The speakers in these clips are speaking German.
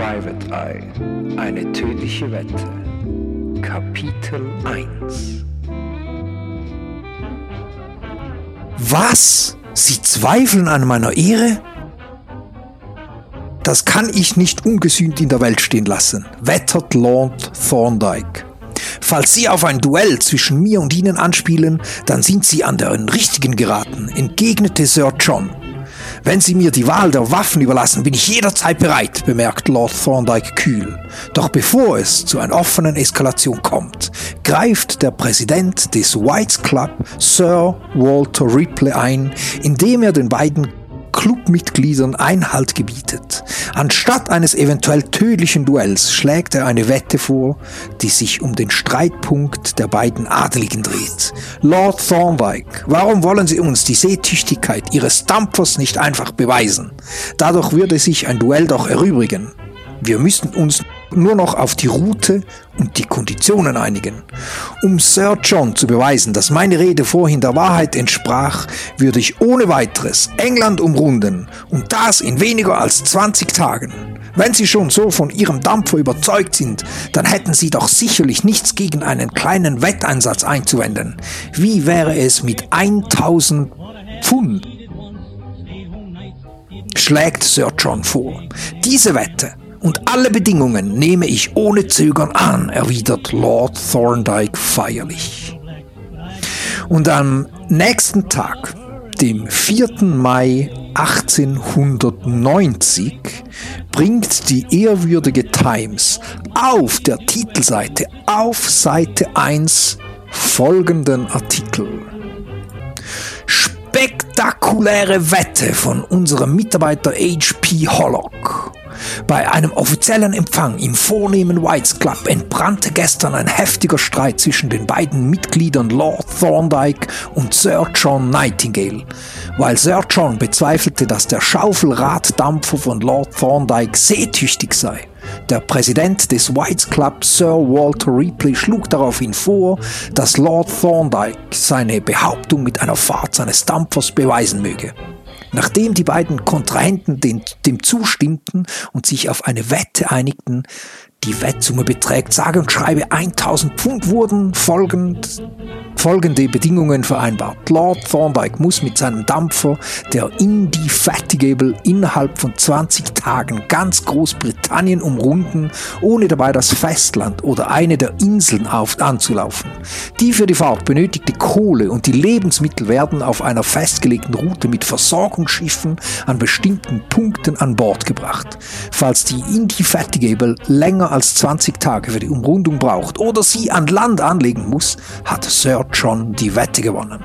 Private Eye. Eine tödliche Wette. Kapitel 1 Was? Sie zweifeln an meiner Ehre? Das kann ich nicht ungesühnt in der Welt stehen lassen, wettert Lord Thorndyke. Falls Sie auf ein Duell zwischen mir und Ihnen anspielen, dann sind Sie an den Richtigen geraten, entgegnete Sir John. Wenn Sie mir die Wahl der Waffen überlassen, bin ich jederzeit bereit, bemerkt Lord Thorndyke kühl. Doch bevor es zu einer offenen Eskalation kommt, greift der Präsident des Whites Club, Sir Walter Ripley, ein, indem er den beiden Clubmitgliedern Einhalt gebietet. Anstatt eines eventuell tödlichen Duells schlägt er eine Wette vor, die sich um den Streitpunkt der beiden Adeligen dreht. Lord Thorndyke, warum wollen Sie uns die Seetüchtigkeit Ihres Dampfers nicht einfach beweisen? Dadurch würde sich ein Duell doch erübrigen. Wir müssten uns nur noch auf die Route und die Konditionen einigen. Um Sir John zu beweisen, dass meine Rede vorhin der Wahrheit entsprach, würde ich ohne weiteres England umrunden und das in weniger als 20 Tagen. Wenn Sie schon so von Ihrem Dampfer überzeugt sind, dann hätten Sie doch sicherlich nichts gegen einen kleinen Wetteinsatz einzuwenden. Wie wäre es mit 1000 Pfund? schlägt Sir John vor. Diese Wette und alle Bedingungen nehme ich ohne Zögern an, erwidert Lord Thorndyke feierlich. Und am nächsten Tag, dem 4. Mai 1890, bringt die ehrwürdige Times auf der Titelseite auf Seite 1 folgenden Artikel. Spektakuläre Wette von unserem Mitarbeiter H.P. Hollock. Bei einem offiziellen Empfang im vornehmen Whites Club entbrannte gestern ein heftiger Streit zwischen den beiden Mitgliedern Lord Thorndyke und Sir John Nightingale. Weil Sir John bezweifelte, dass der Schaufelraddampfer von Lord Thorndyke seetüchtig sei. Der Präsident des Whites Club, Sir Walter Ripley, schlug daraufhin vor, dass Lord Thorndyke seine Behauptung mit einer Fahrt seines Dampfers beweisen möge. Nachdem die beiden Kontrahenten dem, dem zustimmten und sich auf eine Wette einigten, die Wettsumme beträgt sage und schreibe 1000 Pfund wurden folgend, folgende Bedingungen vereinbart. Lord Thorndyke muss mit seinem Dampfer, der Indefatigable, innerhalb von 20 Tagen ganz Großbritannien umrunden, ohne dabei das Festland oder eine der Inseln auf, anzulaufen. Die für die Fahrt benötigte Kohle und die Lebensmittel werden auf einer festgelegten Route mit Versorgungsschiffen an bestimmten Punkten an Bord gebracht. Falls die Indefatigable länger als 20 Tage für die Umrundung braucht oder sie an Land anlegen muss, hat Sir John die Wette gewonnen.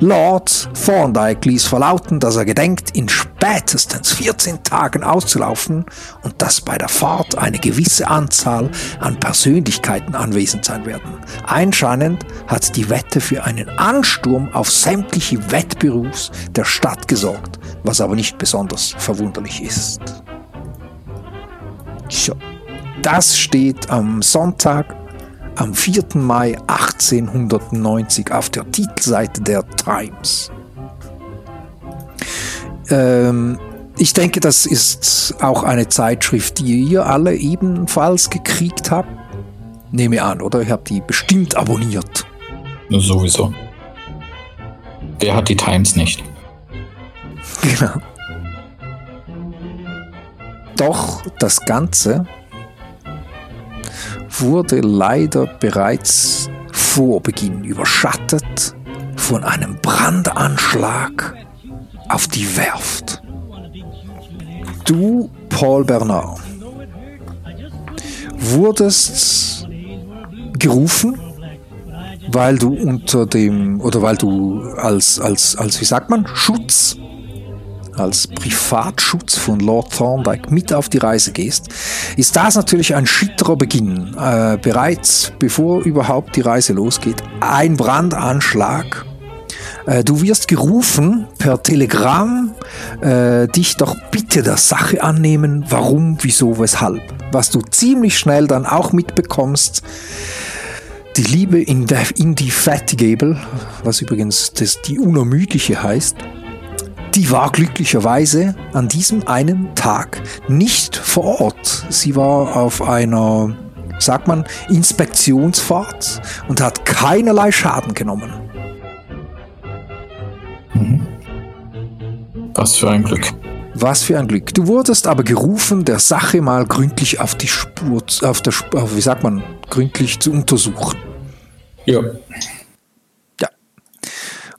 Lord Thorndyke ließ verlauten, dass er gedenkt, in spätestens 14 Tagen auszulaufen und dass bei der Fahrt eine gewisse Anzahl an Persönlichkeiten anwesend sein werden. Einscheinend hat die Wette für einen Ansturm auf sämtliche Wettbüros der Stadt gesorgt, was aber nicht besonders verwunderlich ist. So. Das steht am Sonntag, am 4. Mai 1890 auf der Titelseite der Times. Ähm, ich denke, das ist auch eine Zeitschrift, die ihr alle ebenfalls gekriegt habt. Nehme an, oder? Ihr habt die bestimmt abonniert. Sowieso. Wer hat die Times nicht? Genau. Doch das Ganze wurde leider bereits vor Beginn überschattet von einem Brandanschlag auf die Werft. Du, Paul Bernard, wurdest gerufen, weil du unter dem, oder weil du als, als, als wie sagt man, Schutz als Privatschutz von Lord Thorndyke mit auf die Reise gehst, ist das natürlich ein schitterer Beginn. Äh, bereits bevor überhaupt die Reise losgeht, ein Brandanschlag. Äh, du wirst gerufen per Telegramm, äh, dich doch bitte der Sache annehmen, warum, wieso, weshalb. Was du ziemlich schnell dann auch mitbekommst, die Liebe Indefatigable, was übrigens das, die Unermüdliche heißt, die war glücklicherweise an diesem einen Tag nicht vor Ort. Sie war auf einer, sagt man, Inspektionsfahrt und hat keinerlei Schaden genommen. Was für ein Glück. Was für ein Glück. Du wurdest aber gerufen, der Sache mal gründlich auf die Spur, auf der, wie sagt man, gründlich zu untersuchen. Ja.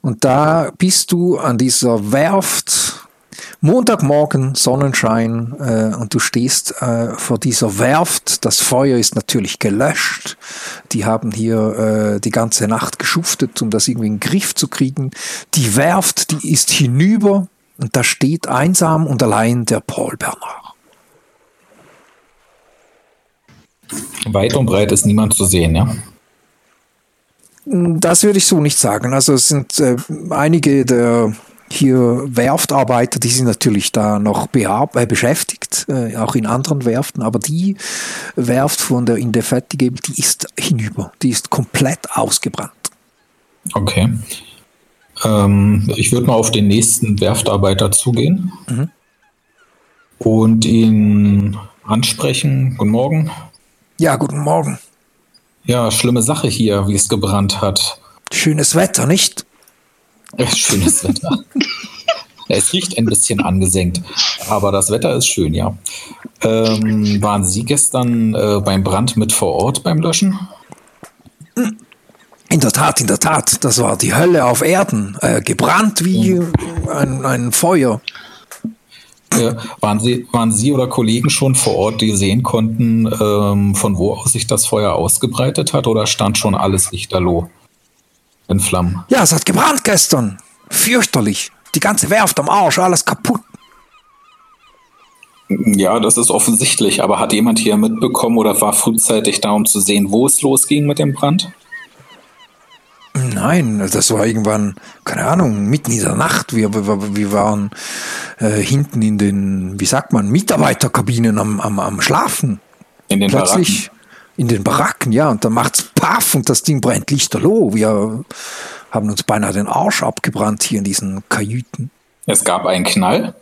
Und da bist du an dieser Werft, Montagmorgen, Sonnenschein, äh, und du stehst äh, vor dieser Werft. Das Feuer ist natürlich gelöscht. Die haben hier äh, die ganze Nacht geschuftet, um das irgendwie in den Griff zu kriegen. Die Werft, die ist hinüber und da steht einsam und allein der Paul Bernard. Weit und breit ist niemand zu sehen, ja. Das würde ich so nicht sagen. Also es sind äh, einige der hier Werftarbeiter, die sind natürlich da noch äh, beschäftigt, äh, auch in anderen Werften, aber die Werft von der Indefatigable, die ist hinüber, die ist komplett ausgebrannt. Okay. Ähm, ich würde mal auf den nächsten Werftarbeiter zugehen und ihn ansprechen. Guten Morgen. Ja, guten Morgen. Ja, schlimme Sache hier, wie es gebrannt hat. Schönes Wetter, nicht? Ja, schönes Wetter. Es riecht ein bisschen angesenkt, aber das Wetter ist schön, ja. Ähm, waren Sie gestern äh, beim Brand mit vor Ort beim Löschen? In der Tat, in der Tat, das war die Hölle auf Erden, äh, gebrannt wie ein, ein Feuer. Äh, waren, Sie, waren Sie oder Kollegen schon vor Ort, die sehen konnten, ähm, von wo aus sich das Feuer ausgebreitet hat oder stand schon alles lichterloh in Flammen? Ja, es hat gebrannt gestern. Fürchterlich. Die ganze Werft am Arsch, alles kaputt. Ja, das ist offensichtlich, aber hat jemand hier mitbekommen oder war frühzeitig da, um zu sehen, wo es losging mit dem Brand? Nein, das war irgendwann, keine Ahnung, mitten in der Nacht. Wir, wir, wir waren äh, hinten in den, wie sagt man, Mitarbeiterkabinen am, am, am Schlafen. In den Plötzlich in den Baracken, ja, und dann macht's paff und das Ding brennt lichterloh. Wir haben uns beinahe den Arsch abgebrannt hier in diesen Kajüten. Es gab einen Knall.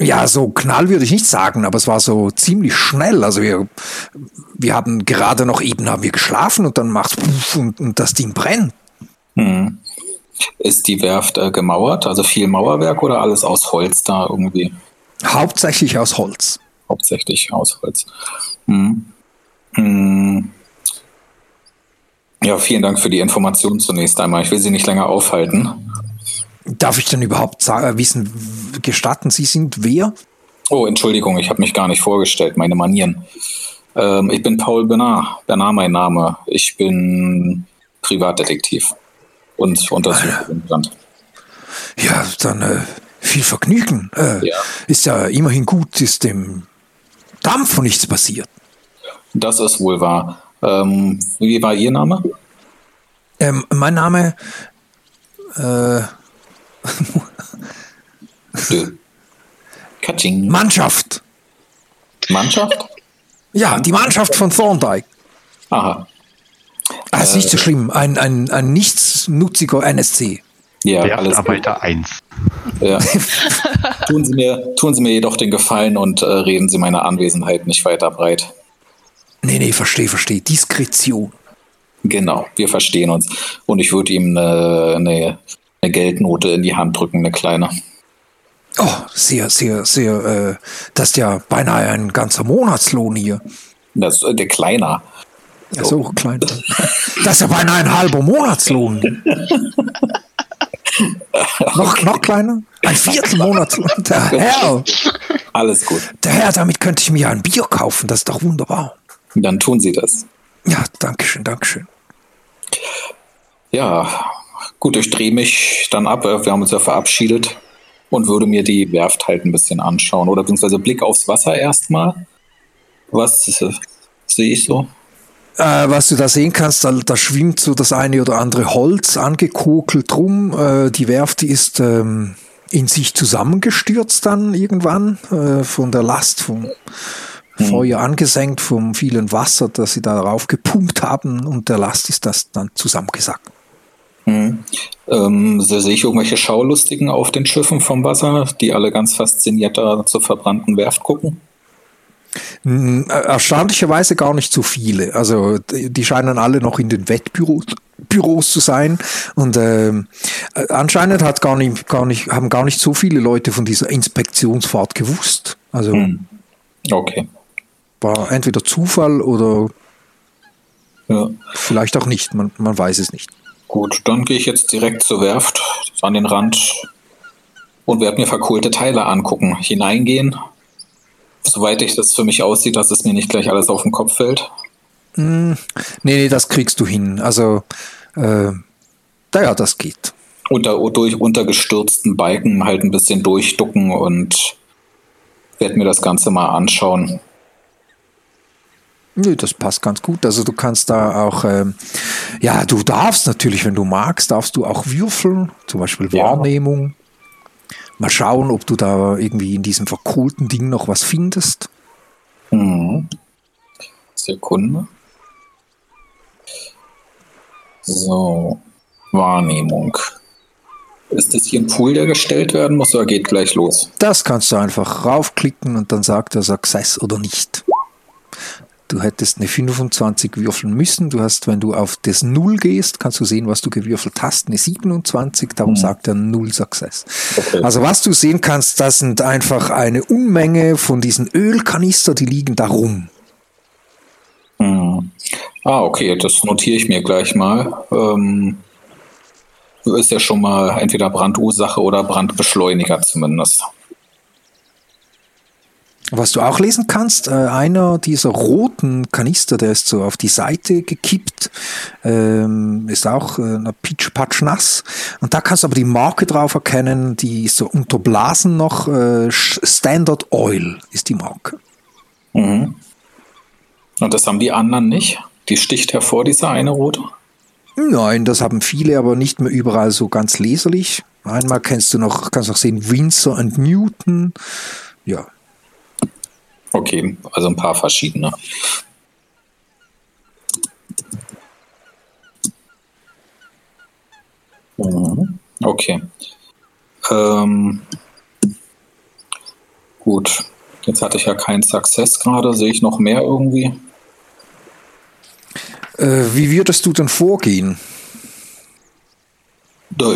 Ja, so Knall würde ich nicht sagen, aber es war so ziemlich schnell. Also wir, wir haben gerade noch eben haben wir geschlafen und dann macht's puff und, und das Ding brennt. Hm. Ist die Werft äh, gemauert, also viel Mauerwerk oder alles aus Holz da irgendwie? Hauptsächlich aus Holz. Hauptsächlich aus Holz. Hm. Hm. Ja, vielen Dank für die Information zunächst einmal. Ich will Sie nicht länger aufhalten. Darf ich denn überhaupt sagen, wissen, w- gestatten Sie sind wer? Oh, Entschuldigung, ich habe mich gar nicht vorgestellt, meine Manieren. Ähm, ich bin Paul Bernard, Bernard mein Name. Ich bin Privatdetektiv und untersuche den Brand. Ja, dann äh, viel Vergnügen. Äh, Ja. Ist ja immerhin gut, ist dem Dampfer nichts passiert. Das ist wohl wahr. Ähm, wie war Ihr Name? Ähm, mein Name, äh. Katsching. Mannschaft. Mannschaft? Ja, die Mannschaft von Thorndike. Aha. Ah, ist nicht so schlimm. Ein, ein, ein nichtsnutziger NSC. Ja, alles gut. Werftarbeiter 1. Ja. tun, Sie mir, tun Sie mir jedoch den Gefallen und äh, reden Sie meine Anwesenheit nicht weiter breit. Nee, nee, verstehe, verstehe. Diskretion. Genau, wir verstehen uns. Und ich würde ihm eine, eine, eine Geldnote in die Hand drücken, eine kleine. Oh, sehr, sehr, sehr, äh, das ist ja beinahe ein ganzer Monatslohn hier. Das ist der kleiner. Ja, so klein. Das ist ja beinahe ein halber Monatslohn. noch, noch kleiner? Ein Viertel Monatslohn. Der Herr, Alles gut. der Herr, damit könnte ich mir ein Bier kaufen. Das ist doch wunderbar. Dann tun Sie das. Ja, danke schön, danke schön. Ja, gut, ich drehe mich dann ab. Wir haben uns ja verabschiedet und würde mir die Werft halt ein bisschen anschauen. Oder beziehungsweise Blick aufs Wasser erstmal. Was äh, sehe ich so? Äh, was du da sehen kannst, da, da schwimmt so das eine oder andere Holz angekokelt rum. Äh, die Werft die ist ähm, in sich zusammengestürzt dann irgendwann äh, von der Last vom Feuer angesenkt, vom vielen Wasser, das sie darauf gepumpt haben und der Last ist das dann zusammengesackt. Mhm. Ähm, so sehe ich irgendwelche Schaulustigen auf den Schiffen vom Wasser, die alle ganz fasziniert da zur verbrannten Werft gucken? Hm, erstaunlicherweise gar nicht so viele. Also die scheinen alle noch in den Wettbüros Büros zu sein. Und äh, anscheinend hat gar nicht, gar nicht, haben gar nicht so viele Leute von dieser Inspektionsfahrt gewusst. Also hm. okay. war entweder Zufall oder ja. vielleicht auch nicht. Man, man weiß es nicht. Gut, dann gehe ich jetzt direkt zur Werft an den Rand und werde mir verkohlte Teile angucken. Hineingehen, soweit ich das für mich aussieht, dass es mir nicht gleich alles auf den Kopf fällt. Mm, nee, nee, das kriegst du hin. Also, äh, naja, das geht. Unter, durch untergestürzten Balken halt ein bisschen durchducken und werde mir das Ganze mal anschauen. Nö, das passt ganz gut. Also du kannst da auch, ähm, ja, du darfst natürlich, wenn du magst, darfst du auch würfeln, zum Beispiel Wahrnehmung. Mal schauen, ob du da irgendwie in diesem verkohlten Ding noch was findest. Mhm. Sekunde. So, Wahrnehmung. Ist das hier ein Pool, der gestellt werden muss oder geht gleich los? Das kannst du einfach raufklicken und dann sagt er Success oder nicht. Du hättest eine 25 würfeln müssen. Du hast, wenn du auf das 0 gehst, kannst du sehen, was du gewürfelt hast. Eine 27, darum mhm. sagt er 0 Success. Okay. Also was du sehen kannst, das sind einfach eine Unmenge von diesen Ölkanister, die liegen da rum. Mhm. Ah, okay, das notiere ich mir gleich mal. Ähm, ist ja schon mal entweder Brandursache oder Brandbeschleuniger zumindest. Was du auch lesen kannst, äh, einer dieser roten Kanister, der ist so auf die Seite gekippt, ähm, ist auch äh, pitsch-patsch nass. Und da kannst du aber die Marke drauf erkennen, die ist so unterblasen noch. Äh, Standard Oil ist die Marke. Mhm. Und das haben die anderen nicht? Die sticht hervor, diese eine rote? Nein, das haben viele, aber nicht mehr überall so ganz leserlich. Einmal kennst du noch, kannst du auch sehen, Windsor und Newton. Ja, Okay, also ein paar verschiedene. Mhm, okay. Ähm, gut. Jetzt hatte ich ja keinen Success gerade. Sehe ich noch mehr irgendwie? Äh, wie würdest du denn vorgehen?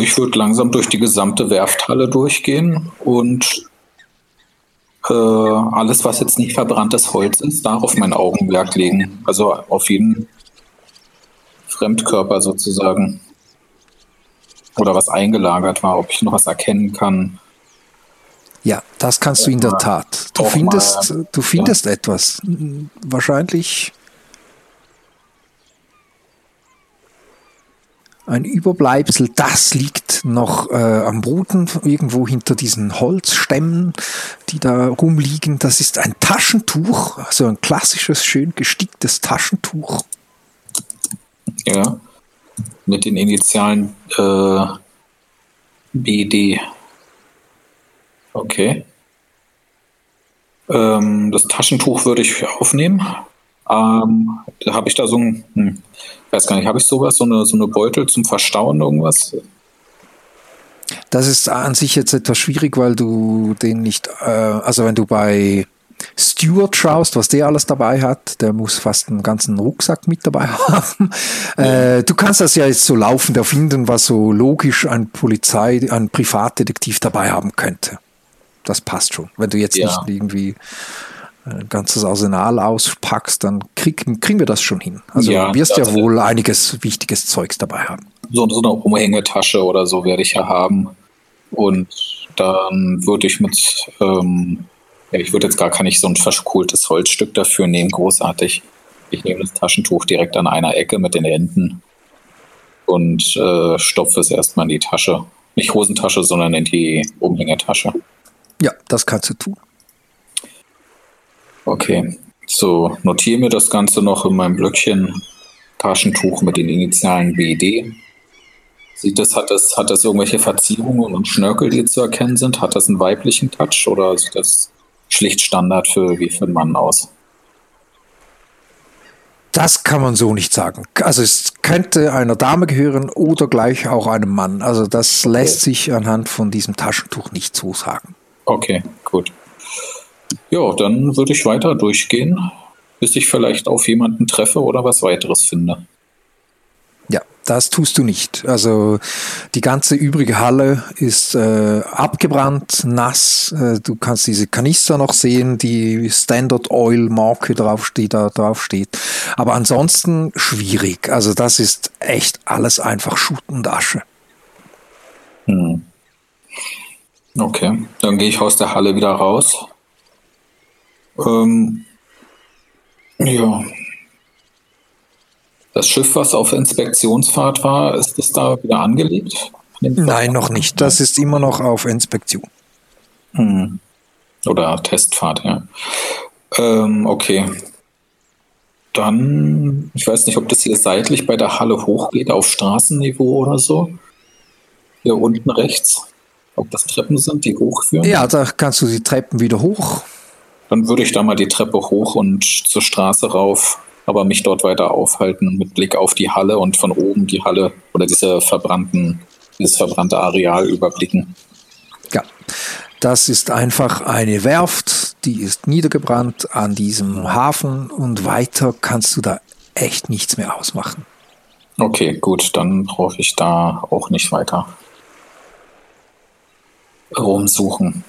Ich würde langsam durch die gesamte Werfthalle durchgehen und äh, alles, was jetzt nicht verbranntes Holz ist, darauf mein Augenmerk legen. Also auf jeden Fremdkörper sozusagen. Oder was eingelagert war, ob ich noch was erkennen kann. Ja, das kannst du in der Tat. Du findest, du findest ja. etwas. Wahrscheinlich ein Überbleibsel, das liegt noch äh, am Boden, irgendwo hinter diesen Holzstämmen, die da rumliegen. Das ist ein Taschentuch, also ein klassisches, schön gesticktes Taschentuch. Ja, mit den Initialen äh, BD. Okay. Ähm, das Taschentuch würde ich aufnehmen. Ähm, da habe ich da so ein, hm, weiß gar nicht, habe ich sowas, so eine, so eine Beutel zum Verstauen, irgendwas? Das ist an sich jetzt etwas schwierig, weil du den nicht, äh, also wenn du bei Stewart schaust, was der alles dabei hat, der muss fast einen ganzen Rucksack mit dabei haben. Äh, du kannst das ja jetzt so laufend erfinden, was so logisch ein Polizei, ein Privatdetektiv dabei haben könnte. Das passt schon. Wenn du jetzt ja. nicht irgendwie ein ganzes Arsenal auspackst, dann krieg, kriegen wir das schon hin. Also ja, du wirst ja wohl einiges wichtiges Zeugs dabei haben. So, so eine Umhängetasche oder so werde ich ja haben. Und dann würde ich mit, ähm, ja, ich würde jetzt gar nicht so ein verkohltes Holzstück dafür nehmen, großartig. Ich nehme das Taschentuch direkt an einer Ecke mit den Enden und äh, stopfe es erstmal in die Tasche. Nicht Hosentasche, sondern in die Umhängetasche. Ja, das kannst du tun. Okay, so notiere mir das Ganze noch in meinem Blöckchen Taschentuch mit den Initialen BD. Sieht das, hat, das, hat das irgendwelche Verzierungen und Schnörkel, die zu erkennen sind? Hat das einen weiblichen Touch oder sieht das schlicht Standard für wie für einen Mann aus? Das kann man so nicht sagen. Also es könnte einer Dame gehören oder gleich auch einem Mann. Also das lässt sich anhand von diesem Taschentuch nicht so sagen. Okay, gut. Ja, dann würde ich weiter durchgehen, bis ich vielleicht auf jemanden treffe oder was weiteres finde. Ja, das tust du nicht. Also die ganze übrige Halle ist äh, abgebrannt, nass. Äh, du kannst diese Kanister noch sehen, die Standard Oil Marke drauf die da drauf steht. Aber ansonsten schwierig. Also das ist echt alles einfach Schutt und Asche. Hm. Okay, dann gehe ich aus der Halle wieder raus. Ähm, ja, das Schiff, was auf Inspektionsfahrt war, ist es da wieder angelegt? Nein, noch nicht. Das ist immer noch auf Inspektion. Hm. Oder Testfahrt, ja. Ähm, okay. Dann, ich weiß nicht, ob das hier seitlich bei der Halle hochgeht, auf Straßenniveau oder so. Hier unten rechts. Ob das Treppen sind, die hochführen? Ja, da kannst du die Treppen wieder hoch. Dann würde ich da mal die Treppe hoch und zur Straße rauf aber mich dort weiter aufhalten mit Blick auf die Halle und von oben die Halle oder diese verbrannten, dieses verbrannte Areal überblicken. Ja, das ist einfach eine Werft, die ist niedergebrannt an diesem Hafen und weiter kannst du da echt nichts mehr ausmachen. Okay, gut, dann brauche ich da auch nicht weiter rumsuchen.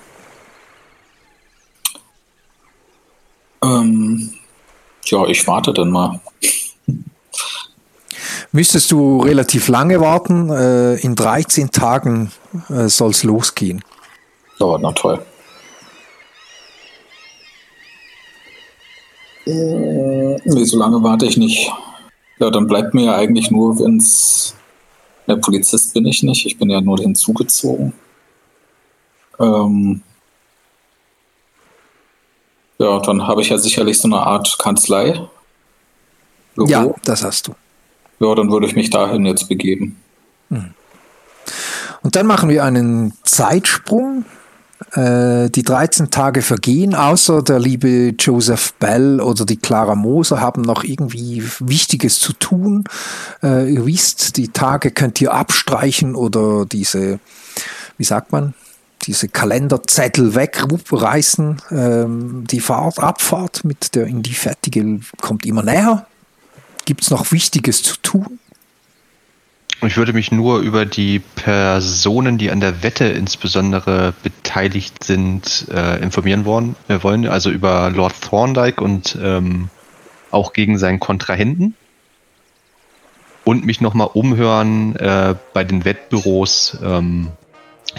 Ähm, ja, ich warte dann mal. Müsstest du relativ lange warten. Äh, in 13 Tagen äh, soll es losgehen. Dauert noch toll. Äh, nee, so lange warte ich nicht. Ja, dann bleibt mir ja eigentlich nur, wenn es. Der Polizist bin ich nicht, ich bin ja nur hinzugezogen. Ähm, ja, dann habe ich ja sicherlich so eine Art Kanzlei. Büro. Ja, das hast du. Ja, dann würde ich mich dahin jetzt begeben. Hm. Und dann machen wir einen Zeitsprung. Äh, die 13 Tage vergehen, außer der liebe Joseph Bell oder die Clara Moser haben noch irgendwie Wichtiges zu tun. Äh, ihr wisst, die Tage könnt ihr abstreichen oder diese, wie sagt man, diese Kalenderzettel wegreißen. Ähm, die Fahrt, Abfahrt mit der in die Fertige kommt immer näher. Gibt es noch Wichtiges zu tun? Ich würde mich nur über die Personen, die an der Wette insbesondere beteiligt sind, äh, informieren wollen, äh, wollen. Also über Lord Thorndyke und ähm, auch gegen seinen Kontrahenten. Und mich nochmal umhören äh, bei den Wettbüros, ähm,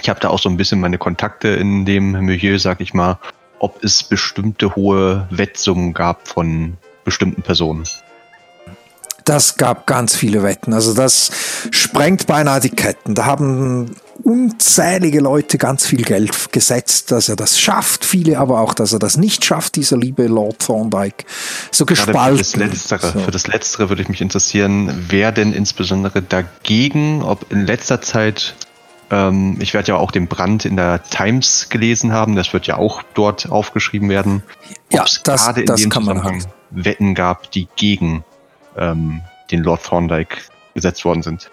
ich habe da auch so ein bisschen meine Kontakte in dem Milieu, sag ich mal, ob es bestimmte hohe Wettsummen gab von bestimmten Personen. Das gab ganz viele Wetten. Also das sprengt beinahe die Ketten. Da haben unzählige Leute ganz viel Geld gesetzt, dass er das schafft. Viele aber auch, dass er das nicht schafft, dieser liebe Lord Thorndyke. So gespalten. Für das, Letztere, so. für das Letztere würde ich mich interessieren, wer denn insbesondere dagegen, ob in letzter Zeit ähm, ich werde ja auch den Brand in der Times gelesen haben. Das wird ja auch dort aufgeschrieben werden. Ja, das, gerade in das dem kann man haben. Wetten gab, die gegen ähm, den Lord Thorndyke gesetzt worden sind.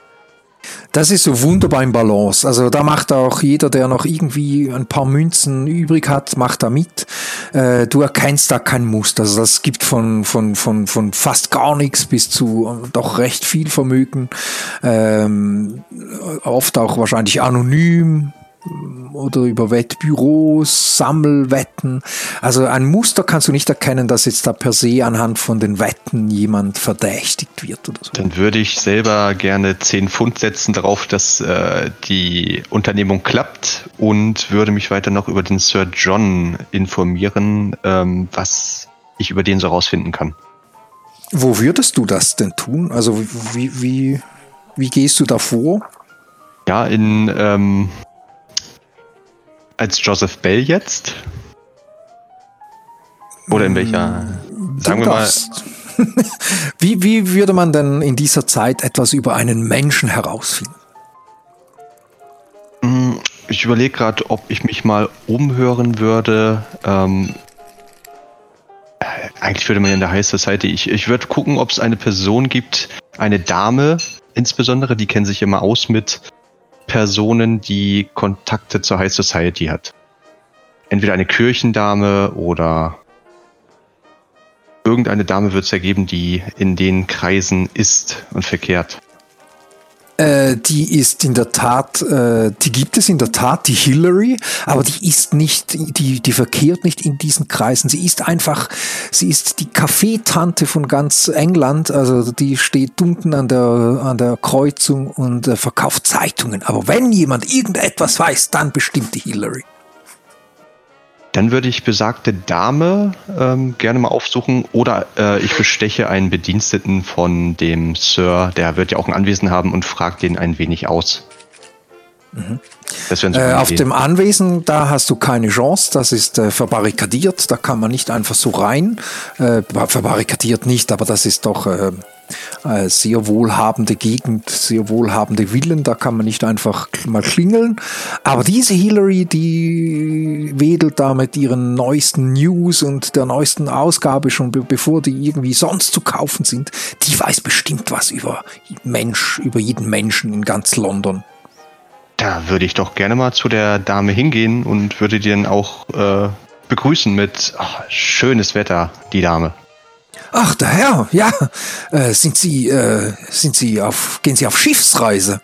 Das ist so wunderbar im Balance. Also da macht auch jeder, der noch irgendwie ein paar Münzen übrig hat, macht da mit. Äh, du erkennst da kein Muster. Also das gibt von, von, von, von fast gar nichts bis zu doch recht viel Vermögen. Ähm, oft auch wahrscheinlich anonym oder über Wettbüros, Sammelwetten. Also ein Muster kannst du nicht erkennen, dass jetzt da per se anhand von den Wetten jemand verdächtigt wird oder so. Dann würde ich selber gerne 10 Pfund setzen darauf, dass äh, die Unternehmung klappt und würde mich weiter noch über den Sir John informieren, ähm, was ich über den so rausfinden kann. Wo würdest du das denn tun? Also wie, wie, wie gehst du da vor? Ja, in ähm, als Joseph Bell jetzt? Oder in welcher? Sagen wir mal. wie, wie würde man denn in dieser Zeit etwas über einen Menschen herausfinden? Hm, ich überlege gerade, ob ich mich mal umhören würde. Ähm, eigentlich würde man in der High Society, ich, ich würde gucken, ob es eine Person gibt, eine Dame insbesondere, die kennen sich immer aus mit Personen, die Kontakte zur High Society hat. Entweder eine Kirchendame oder irgendeine Dame wird es ergeben, die in den Kreisen ist und verkehrt. Äh, die ist in der Tat, äh, die gibt es in der Tat, die Hillary, aber die ist nicht, die, die verkehrt nicht in diesen Kreisen. Sie ist einfach, sie ist die Kaffeetante von ganz England, also die steht unten an der, an der Kreuzung und äh, verkauft Zeitungen. Aber wenn jemand irgendetwas weiß, dann bestimmt die Hillary. Dann würde ich besagte Dame ähm, gerne mal aufsuchen oder äh, ich besteche einen Bediensteten von dem Sir, der wird ja auch ein Anwesen haben und fragt den ein wenig aus. Mhm. Äh, auf dem Anwesen, da hast du keine Chance, das ist äh, verbarrikadiert, da kann man nicht einfach so rein. Äh, verbarrikadiert nicht, aber das ist doch äh, äh, sehr wohlhabende Gegend, sehr wohlhabende Villen, da kann man nicht einfach mal klingeln. Aber diese Hillary, die wedelt da mit ihren neuesten News und der neuesten Ausgabe schon, be bevor die irgendwie sonst zu kaufen sind, die weiß bestimmt was über Mensch, über jeden Menschen in ganz London. Da würde ich doch gerne mal zu der Dame hingehen und würde die dann auch äh, begrüßen mit ach, schönes Wetter, die Dame. Ach, der Herr, ja. Äh, sind Sie, äh, sind Sie auf, gehen Sie auf Schiffsreise?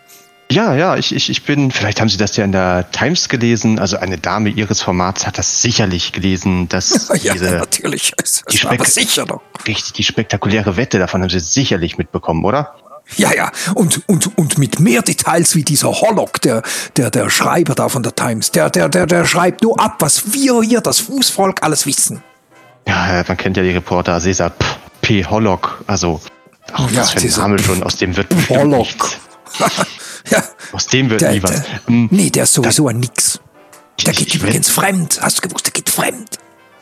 Ja, ja, ich, ich, ich bin, vielleicht haben Sie das ja in der Times gelesen, also eine Dame Ihres Formats hat das sicherlich gelesen, dass ja, diese, natürlich, das die, aber sicher doch. Richtig, die spektakuläre Wette, davon haben Sie sicherlich mitbekommen, oder? Ja, ja, und, und, und mit mehr Details wie dieser Hollock, der, der, der Schreiber da von der Times, der, der, der, der schreibt nur ab, was wir hier, das Fußvolk, alles wissen. Ja, man kennt ja die Reporter, Cesar P. Hollock, also, ach, ja, was für ein Name schon, aus dem wird Hollock. ja. Aus dem wird der, nie was. Der, hm. nee, der ist sowieso ein Nix. Der geht übrigens fremd. Hast du gewusst, der geht fremd.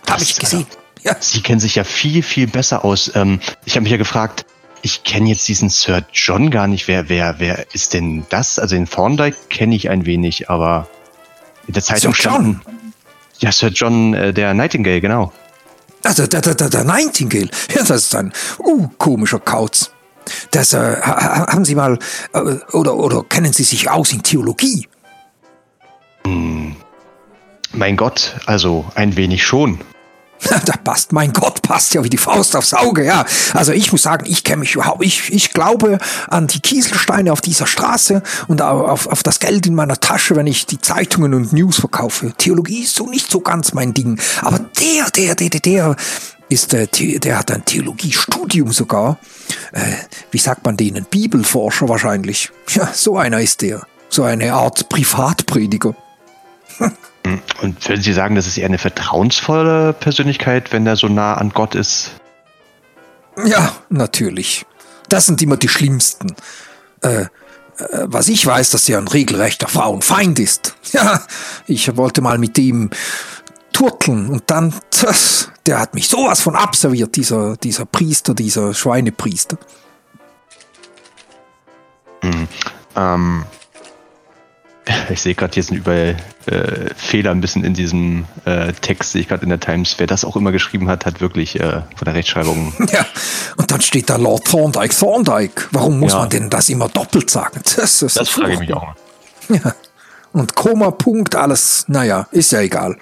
Habe ich gesehen. Ja. Sie kennen sich ja viel, viel besser aus. Ähm, ich habe mich ja gefragt, ich kenne jetzt diesen Sir John gar nicht. Wer, wer, wer ist denn das? Also den Thorndike kenne ich ein wenig, aber in der Zeitung Sir John. Ja, Sir John, äh, der Nightingale, genau. Also der, der, der, der Nightingale, ja, das ist ein uh, komischer Kauz. Das, äh, haben Sie mal, äh, oder, oder kennen Sie sich aus in Theologie? Hm. Mein Gott, also ein wenig schon. Da passt, mein Gott, passt ja wie die Faust aufs Auge, ja. Also ich muss sagen, ich kenne mich überhaupt, ich, ich glaube an die Kieselsteine auf dieser Straße und auf, auf das Geld in meiner Tasche, wenn ich die Zeitungen und News verkaufe. Theologie ist so nicht so ganz mein Ding. Aber der, der, der, der, der ist, der, der hat ein Theologiestudium sogar. Äh, wie sagt man denen? Bibelforscher wahrscheinlich. Ja, so einer ist der. So eine Art Privatprediger. Hm. Und würden Sie sagen, das ist eher eine vertrauensvolle Persönlichkeit, wenn er so nah an Gott ist? Ja, natürlich. Das sind immer die schlimmsten. Äh, äh, was ich weiß, dass er ein regelrechter Frauenfeind ist. Ja, ich wollte mal mit ihm turteln und dann, das, der hat mich sowas von abserviert, dieser, dieser Priester, dieser Schweinepriester. Hm. Ähm, ich sehe gerade, hier sind überall äh, Fehler ein bisschen in diesem äh, Text, sehe ich gerade in der Times. Wer das auch immer geschrieben hat, hat wirklich äh, von der Rechtschreibung. Ja, und dann steht da Lord Thorndyke, Thorndyke. Warum muss ja. man denn das immer doppelt sagen? Das, das, das frage ich mich auch. Ja. Und Komma, Punkt, alles, naja, ist ja egal.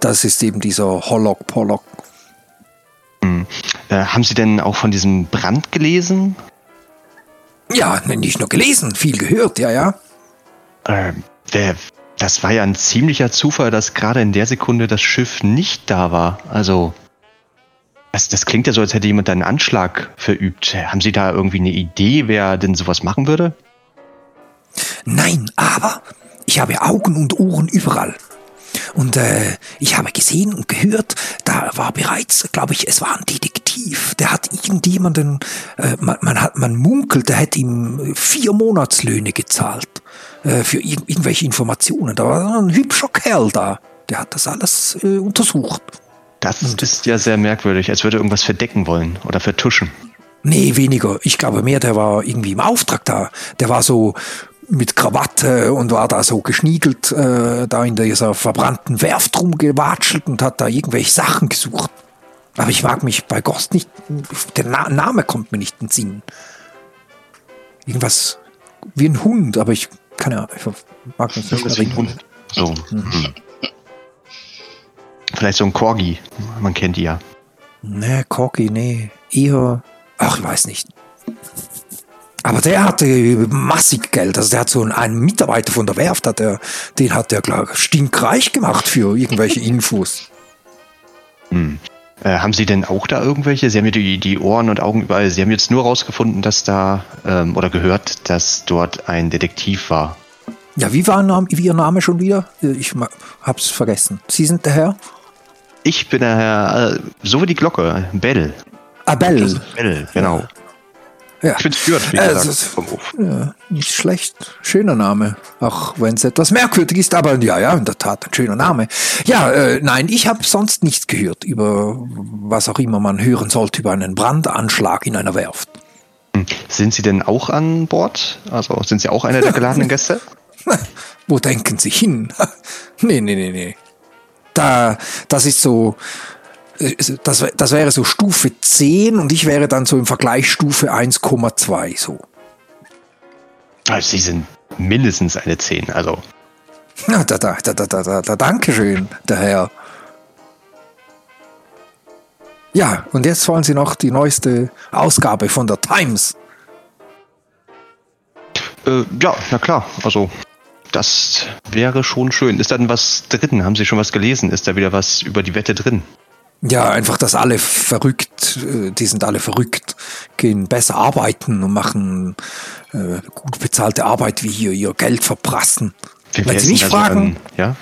Das ist eben dieser Hollock, Pollock. Hm. Äh, haben Sie denn auch von diesem Brand gelesen? Ja, nicht nur gelesen, viel gehört, ja, ja. Ähm, der, das war ja ein ziemlicher Zufall, dass gerade in der Sekunde das Schiff nicht da war. Also, das, das klingt ja so, als hätte jemand einen Anschlag verübt. Haben Sie da irgendwie eine Idee, wer denn sowas machen würde? Nein, aber ich habe Augen und Ohren überall. Und äh, ich habe gesehen und gehört, da war bereits, glaube ich, es war ein Detektiv, der hat irgendjemanden, äh, man, man, hat, man munkelt, der hätte ihm vier Monatslöhne gezahlt äh, für ir irgendwelche Informationen. Da war ein hübscher Kerl da, der hat das alles äh, untersucht. Das und, ist ja sehr merkwürdig, als würde er irgendwas verdecken wollen oder vertuschen. Nee, weniger. Ich glaube mehr, der war irgendwie im Auftrag da. Der war so mit Krawatte und war da so geschniegelt, äh, da in dieser verbrannten Werft rumgewatschelt und hat da irgendwelche Sachen gesucht. Aber ich mag mich bei Ghost nicht, der Na Name kommt mir nicht in den Sinn. Irgendwas wie ein Hund, aber ich kann ja, ich mag mich nicht. Hund. So. Hm. Vielleicht so ein Corgi. Man kennt die ja. Nee, Corky, nee. Eher, ach, ich weiß nicht. Aber der hatte massig Geld. Also der hat so einen, einen Mitarbeiter von der Werft, hat er, den hat er, glaube ich, stinkreich gemacht für irgendwelche Infos. Hm. Äh, haben Sie denn auch da irgendwelche? Sie haben ja die, die Ohren und Augen überall. Sie haben jetzt nur rausgefunden, dass da, ähm, oder gehört, dass dort ein Detektiv war. Ja, wie war Name, wie Ihr Name schon wieder? Ich ma- hab's vergessen. Sie sind der Herr? Ich bin der Herr, äh, so wie die Glocke, Bell. Abel. Bell, genau. Ja. Ich bin Stuart, wie Äh, gesagt, es ist- vom Hof. ja, nicht schlecht. Schöner Name. Auch wenn es etwas merkwürdig ist, aber ja, ja, in der Tat ein schöner Name. Ja, äh, nein, ich habe sonst nichts gehört über was auch immer man hören sollte über einen Brandanschlag in einer Werft. Hm. Sind Sie denn auch an Bord? Also sind Sie auch einer der geladenen Gäste? Wo denken Sie hin? nee, nee, nee, nee. Da, das ist so, das, das wäre so Stufe 10 und ich wäre dann so im Vergleich Stufe 1,2 so. Also Sie sind mindestens eine 10. Also Ja, da, da, da, da, da, da, da, Dankeschön, der Herr. Ja, und jetzt wollen Sie noch die neueste Ausgabe von der Times. Äh, ja, na klar. Also, das wäre schon schön. Ist da denn was drin? Haben Sie schon was gelesen? Ist da wieder was über die Wette drin? Ja, einfach, dass alle verrückt, äh, die sind alle verrückt, gehen besser arbeiten und machen äh, gut bezahlte Arbeit wie hier, ihr Geld verprassen. Wer Wenn Sie mich da so fragen, an- ja?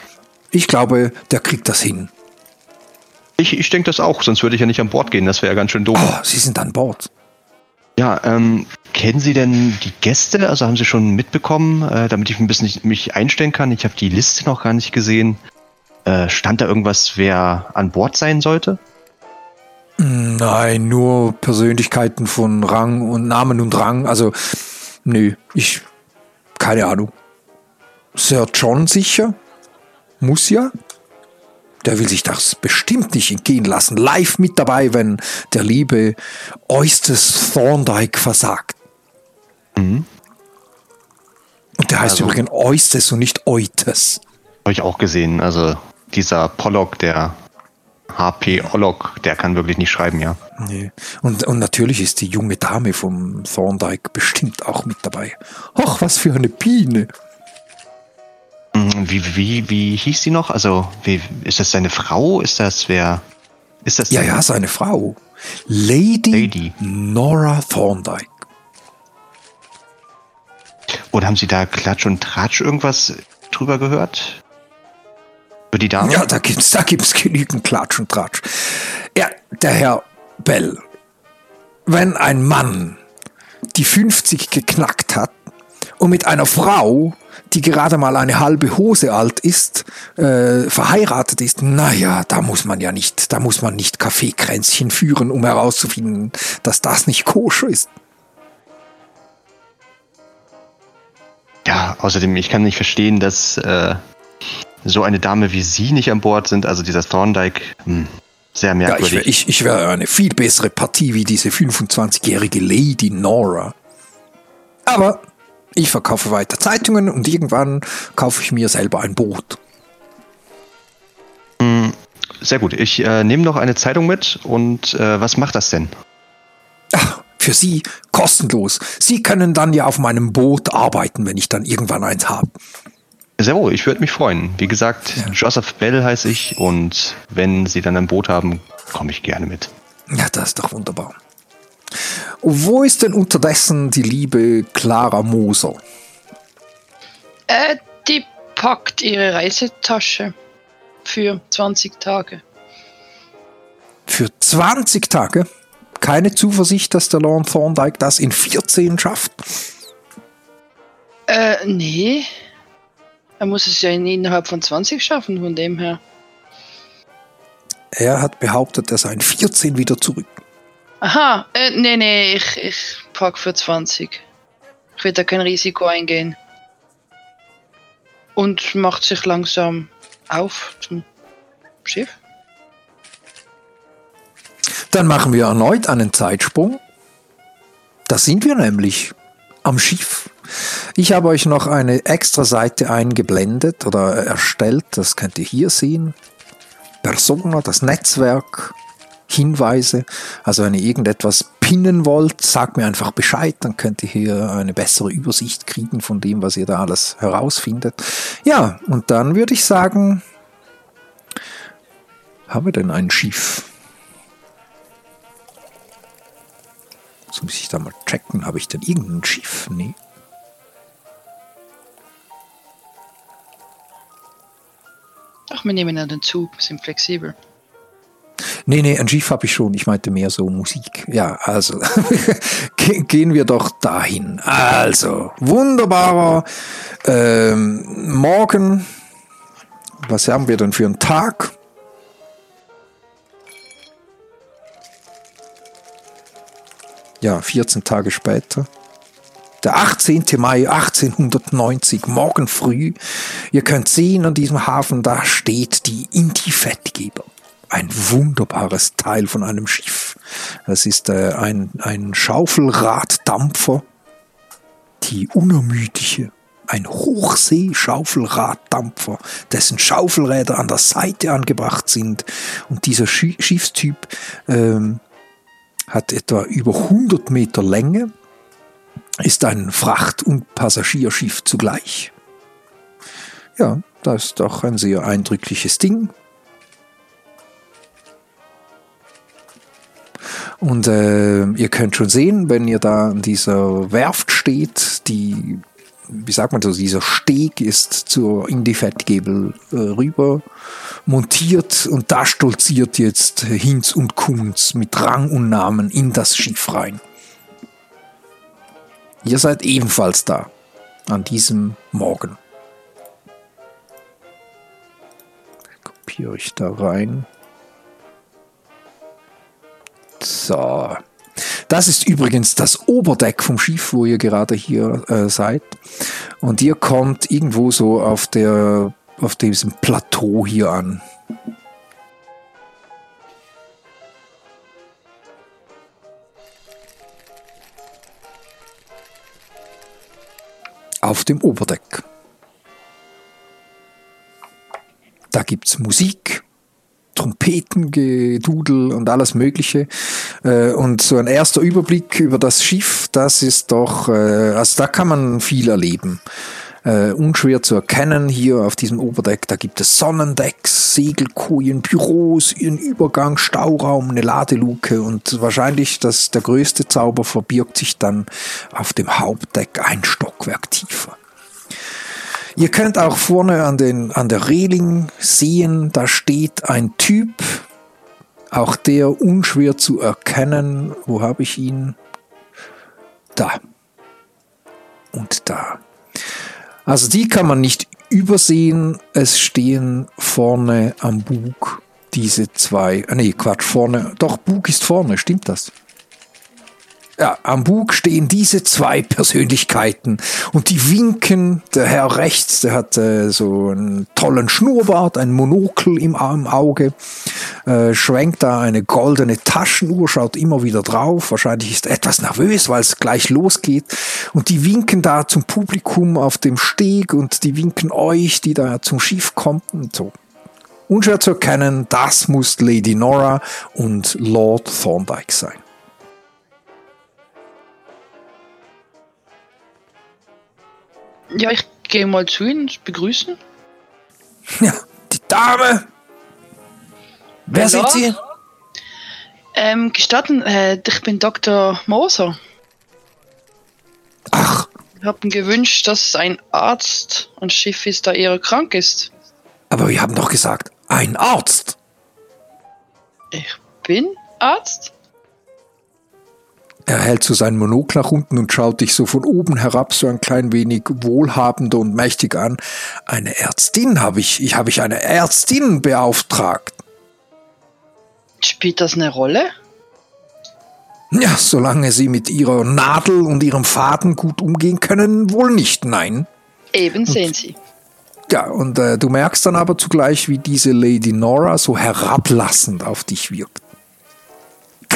ich glaube, der kriegt das hin. Ich, ich denke das auch, sonst würde ich ja nicht an Bord gehen. Das wäre ja ganz schön doof. Oh, Sie sind an Bord. Ja, ähm, kennen Sie denn die Gäste? Also haben Sie schon mitbekommen, äh, damit ich ein bisschen mich einstellen kann? Ich habe die Liste noch gar nicht gesehen. Äh, stand da irgendwas, wer an Bord sein sollte? Nein, nur Persönlichkeiten von Rang und Namen und Rang. Also, nö, ich, keine Ahnung. Sir John sicher? Muss ja. Der will sich das bestimmt nicht entgehen lassen. Live mit dabei, wenn der liebe Eustace Thorndyke versagt. Mhm. Und der heißt Also- übrigens Eustace und nicht Eutes. Habe ich auch gesehen. Also dieser Pollock, der HP Ollock, der kann wirklich nicht schreiben, ja. Nee. Und, und natürlich ist die junge Dame vom Thorndyke bestimmt auch mit dabei. Ach, was für eine Biene. Mhm, Wie, wie, wie hieß sie noch? Also, wie, ist das seine Frau? Ist das wer? Ist das Ja, ja, seine Frau. Lady, Lady. Nora Thorndyke. Oder haben Sie da Klatsch und Tratsch irgendwas drüber gehört? Über die Dame? Ja, da gibt's, da gibt's genügend Klatsch und Tratsch. Ja, der Herr Bell. Wenn ein Mann die 50 geknackt hat und mit einer Frau, die gerade mal eine halbe Hose alt ist, äh, verheiratet ist, naja, da muss man ja nicht, da muss man nicht Kaffeekränzchen führen, um herauszufinden, dass das nicht koscher ist. Ja, außerdem, ich kann nicht verstehen, dass äh, so eine Dame wie Sie nicht an Bord sind. Also dieser Thorndyke, hm, sehr Ja, ich merkwürdig. wäre ich, ich wär eine viel bessere Partie wie diese 25-jährige Lady Nora. Aber ich verkaufe weiter Zeitungen und irgendwann kaufe ich mir selber ein Boot. sehr gut. Ich äh, nehme noch eine Zeitung mit und äh, was macht das denn? Ach, für Sie kostenlos. Sie können dann ja auf meinem Boot arbeiten, wenn ich dann irgendwann eins habe. Sehr wohl, ich würde mich freuen. Wie gesagt, Joseph Bell heiße ich und wenn Sie dann ein Boot haben, komme ich gerne mit. Ja, das ist doch wunderbar. Wo ist denn unterdessen die liebe Clara Moser? Äh, die packt ihre Reisetasche für 20 Tage. Für 20 Tage? Keine Zuversicht, dass der Lord Thorndyke das in 14 schafft? Äh, nee. Er muss es ja in, innerhalb von 20 schaffen, von dem her. Er hat behauptet, er sei in 14 wieder zurück. Aha, äh, nee, nee, ich, ich pack für 20. Ich will da kein Risiko eingehen. Und macht sich langsam auf zum Schiff. Dann machen wir erneut einen Zeitsprung. Da sind wir nämlich am Schiff. Ich habe euch noch eine extra Seite eingeblendet oder erstellt. Das könnt ihr hier sehen. Persona, das Netzwerk, Hinweise. Also wenn ihr irgendetwas pinnen wollt, sagt mir einfach Bescheid, dann könnt ihr hier eine bessere Übersicht kriegen von dem, was ihr da alles herausfindet. Ja, und dann würde ich sagen, haben wir denn ein Schiff? So muss ich da mal checken. Habe ich denn irgendein Schiff? Nee. Ach, wir nehmen ja den Zug, sind flexibel. Nee, nee, ein Schiff habe ich schon. Ich meinte mehr so Musik. Ja, also gehen wir doch dahin. Also, wunderbarer ähm, Morgen. Was haben wir denn für einen Tag? Ja, 14 Tage später. Der 18. Mai 1890, morgen früh. Ihr könnt sehen an diesem Hafen, da steht die Inti-Fettgeber. Ein wunderbares Teil von einem Schiff. Das ist äh, ein, ein Schaufelraddampfer. Die unermüdliche. Ein Hochsee-Schaufelraddampfer, dessen Schaufelräder an der Seite angebracht sind. Und dieser Schiffstyp ähm, hat etwa über 100 Meter Länge, ist ein Fracht- und Passagierschiff zugleich. Ja, das ist doch ein sehr eindrückliches Ding. Und äh, ihr könnt schon sehen, wenn ihr da an dieser Werft steht, die, wie sagt man so, dieser Steg ist zur Indie-Fettgebel äh, rüber montiert und da stolziert jetzt Hinz und Kunz mit Rang und Namen in das Schiff rein. Ihr seid ebenfalls da an diesem Morgen. kopiere ich da rein. So. Das ist übrigens das Oberdeck vom Schiff, wo ihr gerade hier äh, seid. Und ihr kommt irgendwo so auf der auf diesem Plateau hier an. Auf dem Oberdeck. Da gibt's Musik, Trompetengedudel und alles Mögliche. Äh, und so ein erster Überblick über das Schiff, das ist doch, äh, also da kann man viel erleben äh, unschwer zu erkennen hier auf diesem Oberdeck. Da gibt es Sonnendecks, Segelkojen, Büros, einen Übergang, Stauraum, eine Ladeluke und wahrscheinlich das, der größte Zauber verbirgt sich dann auf dem Hauptdeck ein Stockwerk tiefer. Ihr könnt auch vorne an, den, an der Reling sehen, da steht ein Typ, auch der unschwer zu erkennen. Wo habe ich ihn? Da. Und da. Also die kann man nicht übersehen. Es stehen vorne am Bug diese zwei, äh, nee, Quatsch, vorne, doch, Bug ist vorne, stimmt das? Ja, am Bug stehen diese zwei Persönlichkeiten und die winken. Der Herr rechts, der hat äh, so einen tollen Schnurrbart, ein Monokel im, im Auge, äh, schwenkt da eine goldene Taschenuhr, schaut immer wieder drauf. Wahrscheinlich ist er etwas nervös, weil es gleich losgeht. Und die winken da zum Publikum auf dem Steg und die winken euch, die da zum Schiff kommt und so. Unschwer zu erkennen, das muss Lady Nora und Lord Thorndyke sein. Ja, ich gehe mal zu Ihnen begrüßen. Ja, die Dame. Wer Hallo? sind Sie? Ähm, gestatten, äh, ich bin Dr. Moser. Ach, Ich habe mir gewünscht, dass ein Arzt ans Schiff ist, da er krank ist. aber wir haben doch gesagt, ein Arzt. Ich bin Arzt? Er hält so seinen Monokel nach unten und schaut dich so von oben herab so ein klein wenig wohlhabender und mächtig an. Eine Ärztin habe ich, ich habe ich eine Ärztin beauftragt. Spielt das eine Rolle? Ja, solange sie mit ihrer Nadel und ihrem Faden gut umgehen können, wohl nicht, nein. Eben sehen Sie. Ja, und äh, du merkst dann aber zugleich, wie diese Lady Nora so herablassend auf dich wirkt.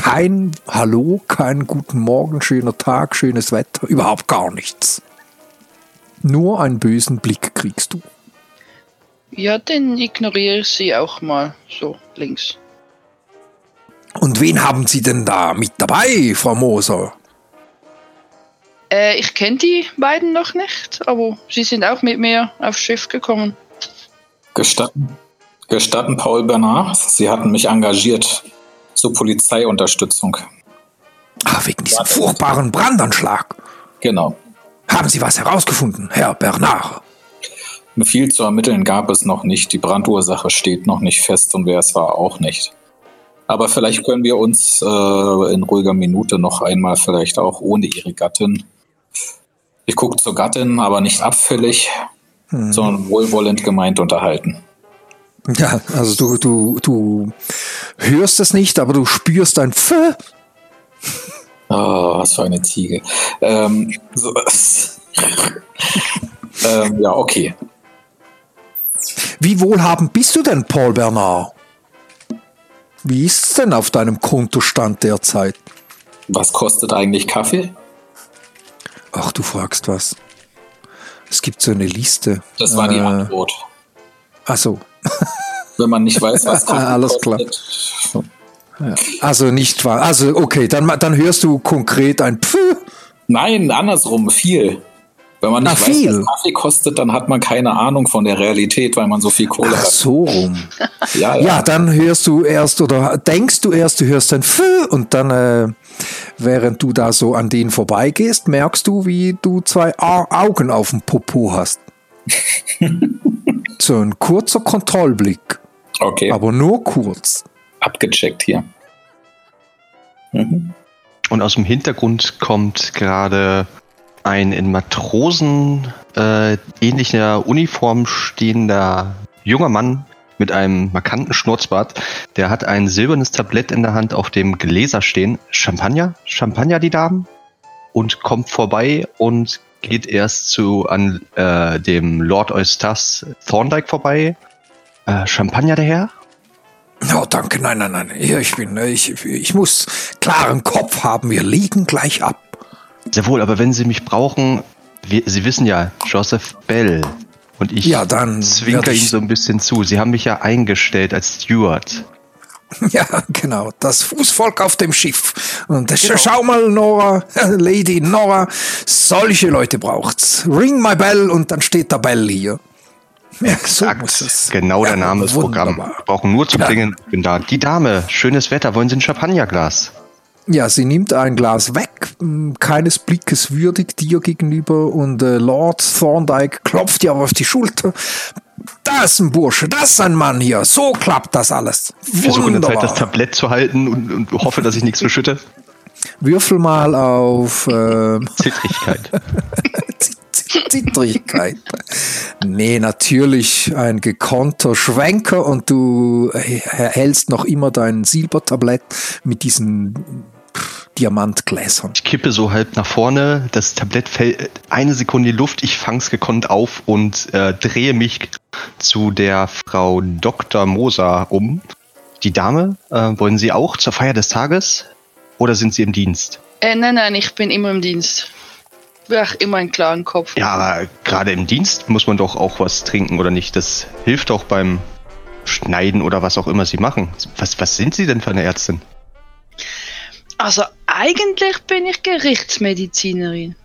Kein Hallo, kein Guten Morgen, schöner Tag, schönes Wetter, überhaupt gar nichts. Nur einen bösen Blick kriegst du. Ja, dann ignoriere ich sie auch mal. So, links. Und wen haben Sie denn da mit dabei, Frau Moser? Äh, ich kenne die beiden noch nicht, aber sie sind auch mit mir aufs Schiff gekommen. Gestatten, gestatten, Paul Bernard, Sie hatten mich engagiert zur Polizeiunterstützung. Ah, wegen diesem furchtbaren Brandanschlag. Genau. Haben Sie was herausgefunden, Herr Bernard? Viel zu ermitteln gab es noch nicht. Die Brandursache steht noch nicht fest und wer es war auch nicht. Aber vielleicht können wir uns äh, in ruhiger Minute noch einmal vielleicht auch ohne Ihre Gattin. Ich gucke zur Gattin, aber nicht abfällig, Hm. sondern wohlwollend gemeint unterhalten. Ja, also du, du, du hörst es nicht, aber du spürst ein Pf. Oh, was für eine Ziege. Ähm, so, ähm, ja, okay. Wie wohlhabend bist du denn, Paul Bernard? Wie ist's denn auf deinem Kontostand derzeit? Was kostet eigentlich Kaffee? Ach, du fragst was. Es gibt so eine Liste. Das war die Äh, Antwort. Ach so. Wenn man nicht weiß, was Kaffee Alles klar. kostet. Also nicht wahr. Also okay, dann, dann hörst du konkret ein Pf. Nein, andersrum, viel. Wenn man nicht Ah, weiß, viel. was Kaffee kostet, dann hat man keine Ahnung von der Realität, weil man so viel Kohle Ach hat. so rum. Ja, Ja, dann hörst du erst oder denkst du erst, du hörst ein F und dann, äh, während du da so an denen vorbeigehst, merkst du, wie du zwei Augen auf dem Popo hast. so ein kurzer Kontrollblick, Okay, aber nur kurz. abgecheckt hier. Mhm. Und aus dem Hintergrund kommt gerade ein in Matrosen äh, ähnlicher Uniform stehender junger Mann mit einem markanten Schnurzbart. Der hat ein silbernes Tablett in der Hand, auf dem Gläser stehen. Champagner? Champagner, die Damen? Und kommt vorbei und geht erst zu an äh, dem Lord Eustace Thorndyke vorbei. Äh, Champagner, der Herr? Ja, danke, nein, nein, nein. Ja, Ich bin, äh, ich, ich muss klaren Kopf haben. Wir liegen gleich ab. Sehr wohl, aber wenn Sie mich brauchen, wir, Sie wissen ja, Joseph Bell. Und ich Ja, dann zwinker ich- Ihnen so ein bisschen zu. Sie haben mich ja eingestellt als Steward. Ja, genau. Das Fußvolk auf dem Schiff. Und das, schau mal, Nora, Lady Nora, solche Leute braucht's. Ring my bell und dann steht der Bell hier. Ja, so muss es. Genau der Ja, Name des Programms. brauchen nur zu Ja. klingeln. Ich bin da. Die Dame, schönes Wetter. Wollen Sie ein Champagnerglas? Ja, sie nimmt ein Glas weg, m, keines Blickes würdig dir gegenüber und äh, Lord Thorndyke klopft dir auf die Schulter. Da ist ein Bursche, das ist ein Mann hier. So klappt das alles. Ich versuche in der Zeit das Wunderbar. Tablett zu halten und, und hoffe, dass ich nichts verschütte. Würfel mal auf äh, Zittrigkeit. Zittrigkeit. Nee, natürlich ein gekonnter Schwenker und du äh, hältst noch immer dein Silbertablett mit diesen Diamantgläsern. Ich kippe so halb nach vorne, das Tablett fällt eine Sekunde in die Luft, ich fang's gekonnt auf und äh, drehe mich zu der Frau Dr. Moser um. Die Dame, äh, wollen Sie auch zur Feier des Tages oder sind Sie im Dienst? Äh, nein, nein, ich bin immer im Dienst. Ach, immer einen klaren Kopf. Ja, aber gerade im Dienst muss man doch auch was trinken, oder nicht? Das hilft doch beim Schneiden oder was auch immer Sie machen. Was, was sind Sie denn für eine Ärztin? Also eigentlich bin ich Gerichtsmedizinerin.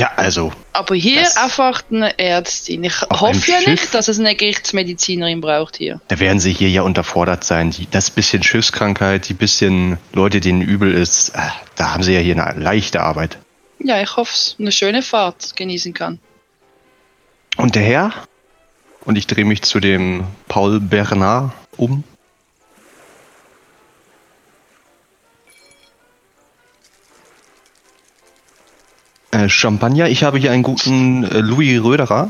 Ja, also, Aber hier einfach eine Ärztin. Ich hoffe ja Schiff? nicht, dass es eine Gerichtsmedizinerin braucht hier. da werden Sie hier ja unterfordert sein. Die, das bisschen Schiffskrankheit, die bisschen Leute, denen übel ist, äh, da haben Sie ja hier eine leichte Arbeit. Ja, ich hoffe, es eine schöne Fahrt genießen kann. Und der Herr? Und ich drehe mich zu dem Paul Bernard um. Äh, Champagner, ich habe hier einen guten äh, Louis Röderer.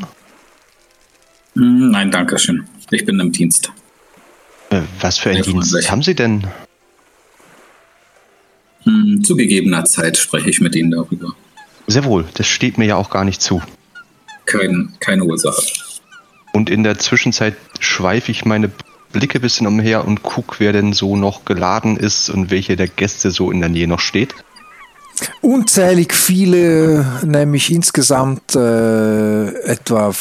Hm, Nein, danke schön. Ich bin im Dienst. Äh, was für Sehr Dienst freundlich. haben Sie denn? Hm, Zu gegebener Zeit spreche ich mit Ihnen darüber. Sehr wohl, das steht mir ja auch gar nicht zu. Kein, keine Ursache. Und in der Zwischenzeit schweife ich meine blicke ein bisschen umher und guck, wer denn so noch geladen ist und welche der Gäste so in der Nähe noch steht. Unzählig viele, nämlich insgesamt äh, etwa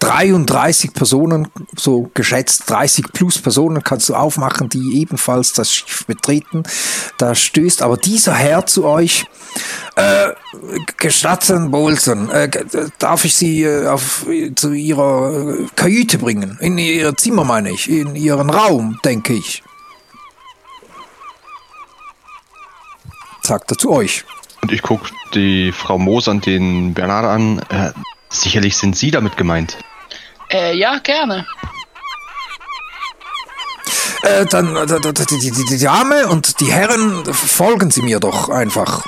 33 Personen, so geschätzt 30 plus Personen kannst du aufmachen, die ebenfalls das Schiff betreten. Da stößt aber dieser Herr zu euch. Äh, gestatten, Bolson, äh, darf ich Sie äh, auf, zu Ihrer Kajüte bringen? In Ihr Zimmer meine ich, in Ihren Raum, denke ich. Sagt er zu euch. Und ich guck die Frau Moser und den Bernard an. Äh, sicherlich sind Sie damit gemeint. Äh, ja, gerne. Äh, dann äh, d- d- d- die, die, die Dame und die Herren, folgen Sie mir doch einfach.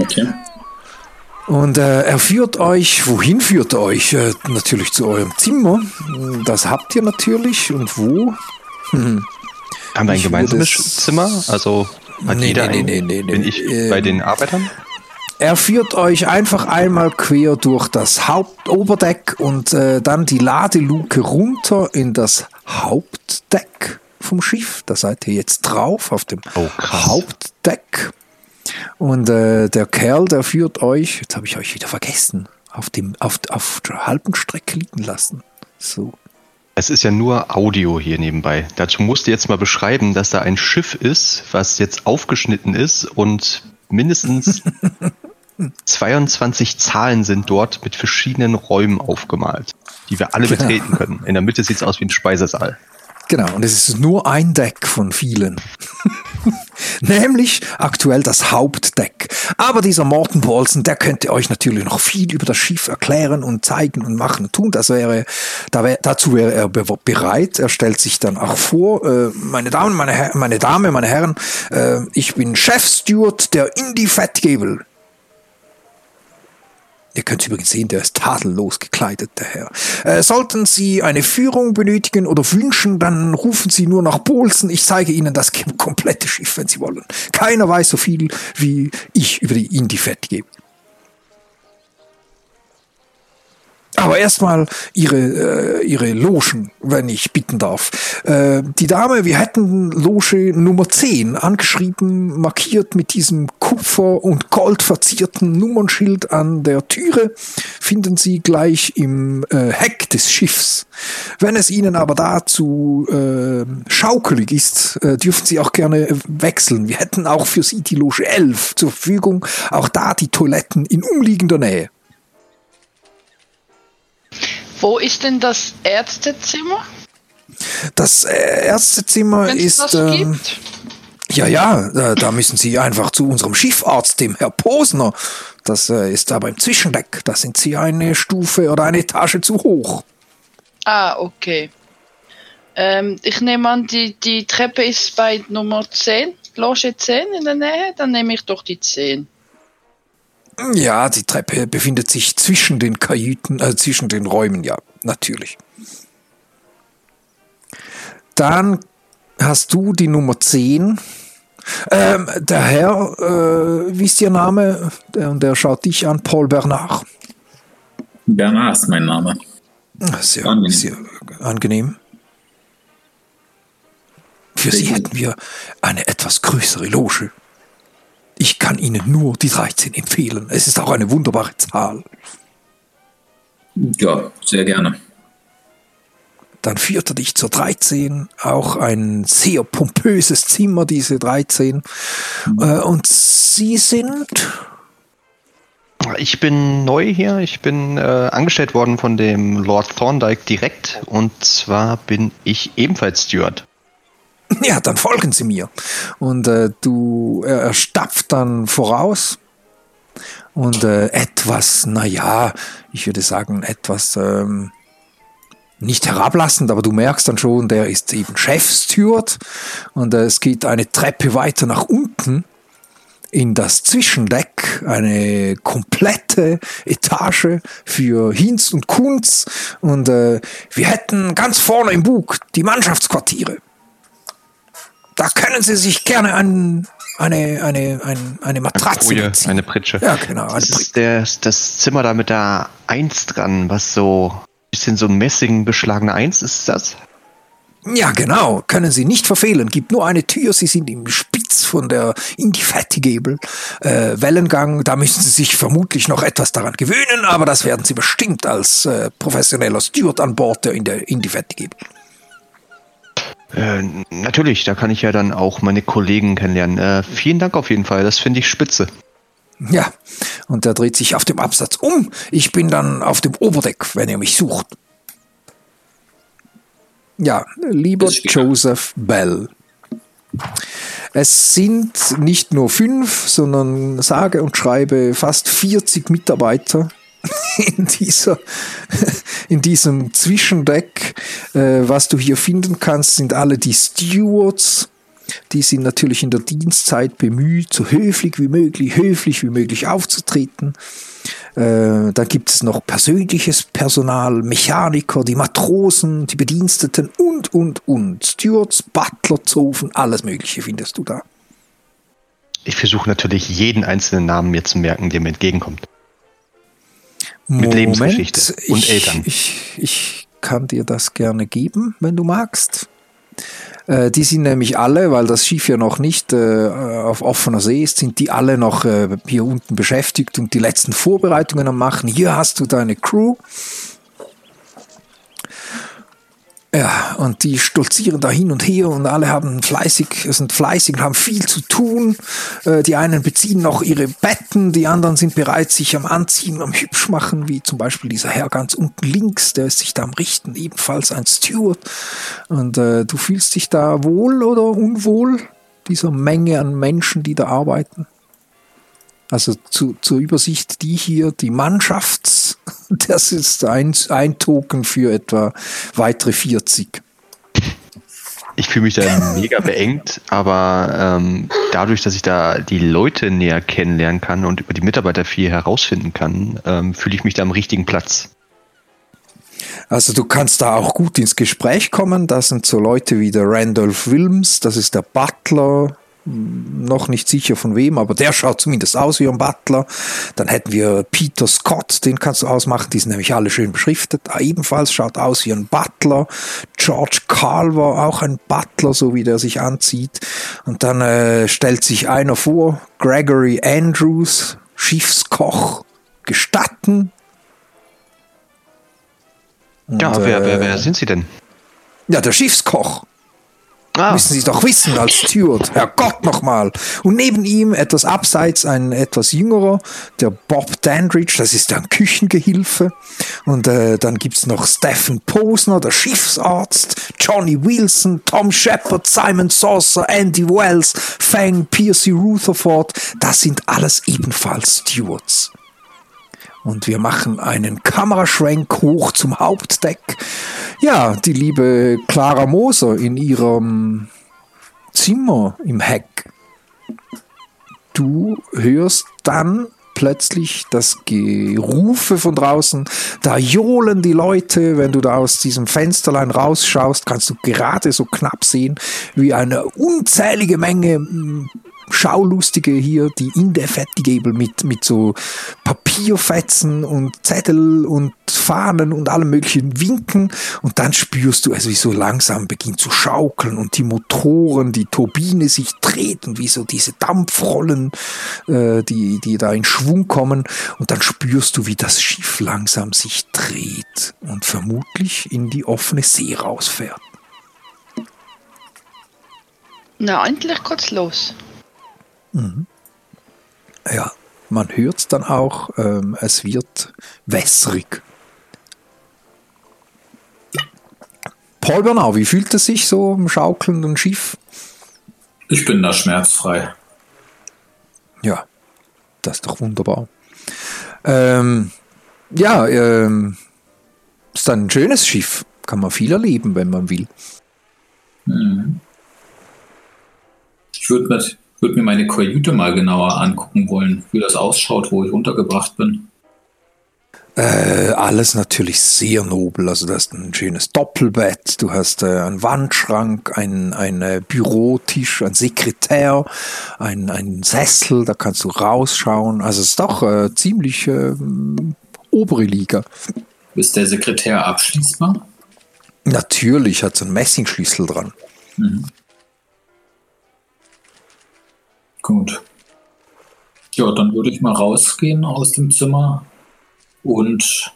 Okay. Und äh, er führt euch, wohin führt er euch? Äh, natürlich zu eurem Zimmer. Das habt ihr natürlich. Und wo? Haben wir ein Ich gemeinsames Zimmer? Also Nee, nee, nee, nee, nee, Bin ich ähm, bei den Arbeitern? Er führt euch einfach einmal quer durch das Hauptoberdeck und äh, dann die Ladeluke runter in das Hauptdeck vom Schiff. Da seid ihr jetzt drauf auf dem Oh. Hauptdeck. Und äh, der Kerl, der führt euch, jetzt habe ich euch wieder vergessen, auf, dem, auf, auf der halben Strecke liegen lassen. So. Es ist ja nur Audio hier nebenbei. Dazu musst du jetzt mal beschreiben, dass da ein Schiff ist, was jetzt aufgeschnitten ist und mindestens 22 Zahlen sind dort mit verschiedenen Räumen aufgemalt, die wir alle betreten können. In der Mitte sieht es aus wie ein Speisesaal. Genau, und es ist nur ein Deck von vielen. Nämlich aktuell das Hauptdeck. Aber dieser Morten Paulson, der könnte euch natürlich noch viel über das Schiff erklären und zeigen und machen und tun. Das wäre, da wär, dazu wäre er be bereit. Er stellt sich dann auch vor, äh, meine Damen, meine, Her meine Dame, meine Herren, äh, ich bin Chefsteward der Indie Fettgebel. Ihr könnt übrigens sehen, der ist tadellos gekleidet, der Herr. Äh, sollten Sie eine Führung benötigen oder wünschen, dann rufen Sie nur nach Bolzen. Ich zeige Ihnen das komplette Schiff, wenn Sie wollen. Keiner weiß so viel wie ich über die Indie-Fett gebe. Aber erstmal ihre, äh, ihre Logen, wenn ich bitten darf. Äh, die Dame, wir hätten Loge Nummer 10 angeschrieben, markiert mit diesem Kupfer- und Gold verzierten Nummernschild an der Türe, finden Sie gleich im äh, Heck des Schiffs. Wenn es Ihnen aber dazu äh, schaukelig ist, äh, dürfen Sie auch gerne äh, wechseln. Wir hätten auch für Sie die Loge 11 zur Verfügung, auch da die Toiletten in umliegender Nähe. Wo ist denn das Ärztezimmer? Das äh, Ärztezimmer Wenn es ist. das Ähm, gibt? Ja, ja, da, müssen Sie einfach zu unserem Schiffarzt, dem Herr Posner. Das äh, ist da beim Zwischendeck. Da sind Sie eine Stufe oder eine Etage zu hoch. Ah, okay. Ähm, ich nehme an, die, die Treppe ist bei Nummer 10, Loge 10 in der Nähe. Dann nehme ich doch die 10. Ja, die Treppe befindet sich zwischen den Kajüten, äh, zwischen den Räumen, ja, natürlich. Dann hast du die Nummer 10. Ähm, der Herr, äh, wie ist Ihr Name? Der, und der schaut dich an, Paul Bernard. Bernard ist mein Name. Ah, Sehr Angenehm. sehr angenehm. Für Sie hätten wir eine etwas größere Loge. Ich kann Ihnen nur die 13 empfehlen. Es ist auch eine wunderbare Zahl. Ja, sehr gerne. Dann führt er dich zur 13, auch ein sehr pompöses Zimmer, diese 13. Äh, und Sie sind. Ich bin neu hier. Ich bin äh, angestellt worden von dem Lord Thorndyke direkt. Und zwar bin ich ebenfalls Steward. Ja, dann folgen Sie mir. Und äh, du, er, er stapft dann voraus und äh, etwas, naja, ich würde sagen, etwas ähm, nicht herablassend, aber du merkst dann schon, der ist eben Chefsteward und äh, es geht eine Treppe weiter nach unten in das Zwischendeck, eine komplette Etage für Hinz und Kunz und äh, wir hätten ganz vorne im Bug die Mannschaftsquartiere. Da können Sie sich gerne ein, eine, eine, ein, eine Matratze Koje, beziehen. eine Pritsche. Ja, genau. Eine Das ist der, das Zimmer da mit der 1 dran, was so bisschen so ein Messing beschlagene 1 ist das? Ja, genau. Können Sie nicht verfehlen. Gibt nur eine Tür. Sie sind im Spitz von der Indefatigable äh, Wellengang. Da müssen Sie sich vermutlich noch etwas daran gewöhnen, aber das werden Sie bestimmt als äh, professioneller Steward an Bord der in der Indefatigable. Äh, natürlich, da kann ich ja dann auch meine Kollegen kennenlernen. Äh, vielen Dank auf jeden Fall, das finde ich spitze. Ja, und er dreht sich auf dem Absatz um. Ich bin dann auf dem Oberdeck, wenn ihr mich sucht. Ja, lieber. Joseph Bell. Es sind nicht nur fünf, sondern sage und schreibe fast 40 Mitarbeiter in, dieser, in diesem Zwischendeck. Äh, was du hier finden kannst, sind alle die Stewards. Die sind natürlich in der Dienstzeit bemüht, so höflich wie möglich, höflich wie möglich aufzutreten. Äh, dann gibt es noch persönliches Personal, Mechaniker, die Matrosen, die Bediensteten und, und, und. Stewards, Butler, Zofen, alles Mögliche findest du da. Ich versuche natürlich jeden einzelnen Namen mir zu merken, der mir entgegenkommt. Mit Lebensgeschichte und ich, Eltern. Ich, ich kann dir das gerne geben, wenn du magst. Äh, die sind nämlich alle, weil das Schiff ja noch nicht äh, auf offener See ist, sind die alle noch äh, hier unten beschäftigt und die letzten Vorbereitungen am machen. Hier hast du deine Crew. Ja, und die stolzieren da hin und her und alle haben fleißig, sind fleißig und haben viel zu tun. Äh, Die einen beziehen noch ihre Betten, die anderen sind bereit, sich am Anziehen, am Hübsch machen, wie zum Beispiel dieser Herr ganz unten links, der ist sich da am Richten, ebenfalls ein Steward. Und äh, du fühlst dich da wohl oder unwohl, dieser Menge an Menschen, die da arbeiten? Also zu, zur Übersicht, die hier, die Mannschafts, das ist ein, ein Token für etwa weitere 40. Ich fühle mich da mega beengt, aber ähm, dadurch, dass ich da die Leute näher kennenlernen kann und über die Mitarbeiter viel herausfinden kann, ähm, fühle ich mich da am richtigen Platz. Also du kannst da auch gut ins Gespräch kommen. Das sind so Leute wie der Randolph Wilms, das ist der Butler, noch nicht sicher von wem, aber der schaut zumindest aus wie ein Butler. Dann hätten wir Peter Scott, den kannst du ausmachen, die sind nämlich alle schön beschriftet. Ah, ebenfalls schaut aus wie ein Butler. George Carver, auch ein Butler, so wie der sich anzieht. Und dann äh, stellt sich einer vor, Gregory Andrews, Schiffskoch, gestatten. Und, Ja, wer, wer, äh, wer sind Sie denn? Ja, der Schiffskoch. Ah, Müssen Sie doch wissen als Steward. Herrgott nochmal. Und neben ihm etwas abseits ein etwas jüngerer, der Bob Dandridge, das ist ein Küchengehilfe. Und äh, dann gibt's noch Stephen Posner, der Schiffsarzt, Johnny Wilson, Tom Shepard, Simon Saucer, Andy Wells, Fang, Piercy Rutherford. Das sind alles ebenfalls Stewards. Und wir machen einen Kameraschwenk hoch zum Hauptdeck. Ja, die liebe Clara Moser in ihrem Zimmer im Heck. Du hörst dann plötzlich das Gerufe von draußen. Da johlen die Leute. Wenn du da aus diesem Fensterlein rausschaust, kannst du gerade so knapp sehen, wie eine unzählige Menge Schaulustige hier, die Indefatigable mit, mit so Papierfetzen und Zettel und Fahnen und allem möglichen winken und dann spürst du es, wie so langsam beginnt zu schaukeln und die Motoren, die Turbine sich dreht und wie so diese Dampfrollen, äh, die, die da in Schwung kommen und dann spürst du, wie das Schiff langsam sich dreht und vermutlich in die offene See rausfährt. Na, endlich geht's los. Ja, man hört dann auch, ähm, es wird wässrig. Paul Bernau, wie fühlt es sich so im schaukelnden Schiff? Ich bin da schmerzfrei. Ja, das ist doch wunderbar. Ähm, ja, ähm, ist ein schönes Schiff. Kann man viel erleben, wenn man will. Ich würde mir, würd mir meine Kajüte mal genauer angucken wollen, wie das ausschaut, wo ich untergebracht bin. Äh, alles natürlich sehr nobel. Also du hast ein schönes Doppelbett, du hast äh, einen Wandschrank, ein, ein äh, Bürotisch, ein Sekretär, ein, ein Sessel, da kannst du rausschauen. Also es ist doch äh, ziemlich äh, obere Liga. Ist der Sekretär abschließbar? Natürlich hat so einen Messingschlüssel dran. Mhm. Gut. Ja, dann würde ich mal rausgehen aus dem Zimmer und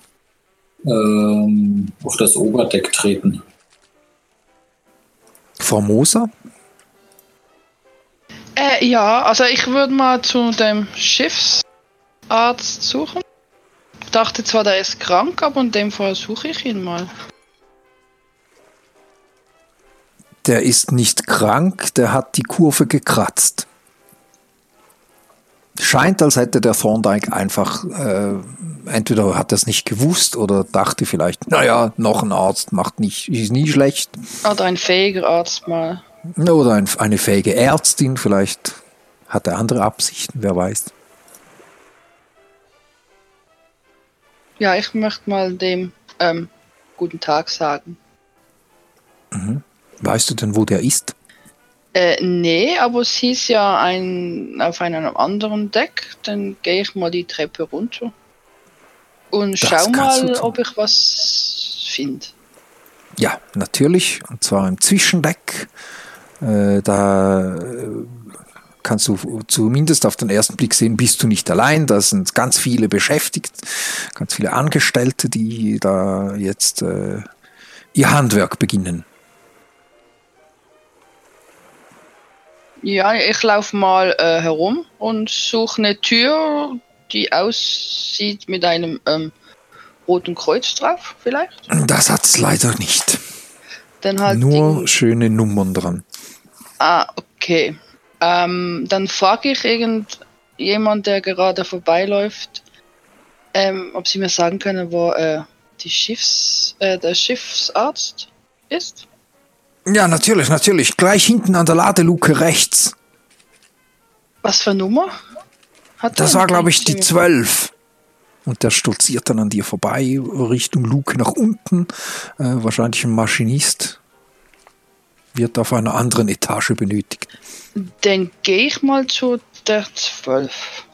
ähm, auf das Oberdeck treten. Formosa? Äh, ja, also ich würde mal zu dem Schiffsarzt suchen. Ich dachte zwar, der ist krank, aber in dem Fall suche ich ihn mal. Der ist nicht krank, der hat die Kurve gekratzt. Scheint, als hätte der Thorndike einfach, äh, entweder hat er es nicht gewusst oder dachte vielleicht, naja, noch ein Arzt macht nicht, ist nie schlecht. Oder ein fähiger Arzt mal. Oder ein, eine fähige Ärztin, vielleicht hat er andere Absichten, wer weiß. Ja, ich möchte mal dem ähm, guten Tag sagen. Weißt du denn, wo der ist? Äh, nee, aber es hieß ja ein, auf einem anderen Deck. Dann gehe ich mal die Treppe runter. Und Das schau mal, ob ich was finde. Ja, natürlich, und zwar im Zwischendeck. Äh, da äh, kannst du zumindest auf den ersten Blick sehen, bist du nicht allein. Da sind ganz viele beschäftigt, ganz viele Angestellte, die da jetzt äh, ihr Handwerk beginnen. Ja, ich laufe mal äh, herum und suche eine Tür, die aussieht mit einem ähm, roten Kreuz drauf, vielleicht. Das hat's leider nicht. Dann halt Nur die- schöne Nummern dran. Ah, okay. Ähm, dann frage ich irgendjemand, der gerade vorbeiläuft, ähm, ob sie mir sagen können, wo äh, die Schiffs, äh, der Schiffsarzt ist. Ja, natürlich, natürlich. Gleich hinten an der Ladeluke rechts. Was für Nummer? Hat Das war, glaube ich, die Sie- 12. Und der stolziert dann an dir vorbei, Richtung Luke nach unten. Äh, wahrscheinlich ein Maschinist. Wird auf einer anderen Etage benötigt. Dann gehe ich mal zu der 12.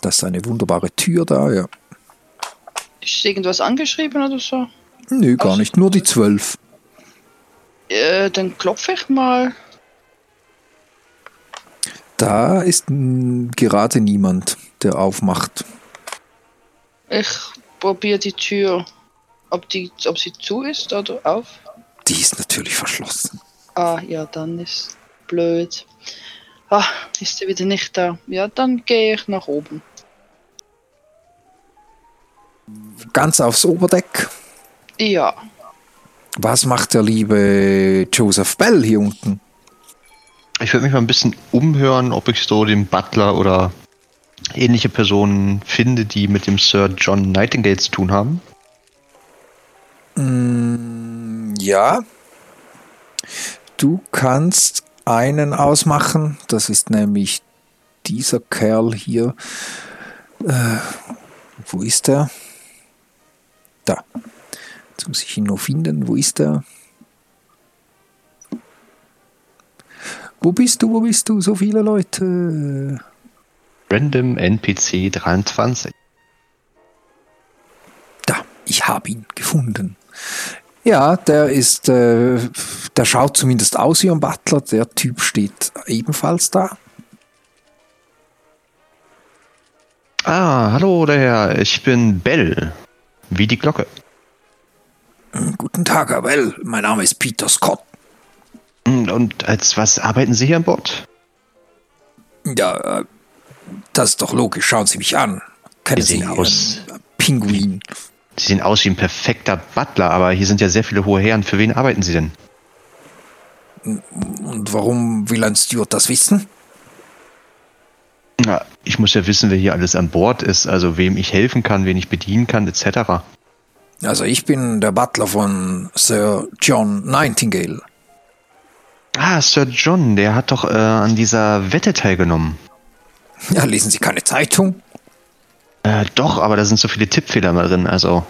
Das ist eine wunderbare Tür da, ja. Ist irgendwas angeschrieben oder so? Nö, gar nicht. Nur die 12. Äh, dann klopfe ich mal. Da ist gerade niemand, der aufmacht. Ich probiere die Tür, ob, die, ob sie zu ist oder auf. Die ist natürlich verschlossen. Ah, ja, dann ist blöd. Ah, ist sie wieder nicht da. Ja, dann gehe ich nach oben. Ganz aufs Oberdeck. Ja, Was macht der liebe Joseph Bell hier unten? Ich würde mich mal ein bisschen umhören, ob ich so den Butler oder ähnliche Personen finde, die mit dem Sir John Nightingale zu tun haben. Ja. Du kannst einen ausmachen. Das ist nämlich dieser Kerl hier. Äh, wo ist er? Da. Jetzt muss ich ihn nur finden. Wo ist er? Wo bist du? Wo bist du? So viele Leute. Random NPC 23. Da, ich habe ihn gefunden. Ja, der ist, äh, der schaut zumindest aus wie ein Butler. Der Typ steht ebenfalls da. Ah, hallo der Herr, ich bin Bell. Wie die Glocke. Guten Tag, Bell. Mein Name ist Peter Scott. Hm, Und als was arbeiten Sie hier an Bord? Ja, äh, das ist doch logisch. Schauen Sie mich an. Kennen Sie Sie sehen aus- Pinguin? Sie sehen aus wie ein perfekter Butler, aber hier sind ja sehr viele hohe Herren. Für wen arbeiten Sie denn? Und warum will ein Steward das wissen? Na, ich muss ja wissen, wer hier alles an Bord ist, also wem ich helfen kann, wen ich bedienen kann, etc. Also ich bin der Butler von Sir John Nightingale. Ah, Sir John, der hat doch äh, an dieser Wette teilgenommen. Ja, lesen Sie keine Zeitung? Äh, doch, aber da sind so viele Tippfehler mal drin, also.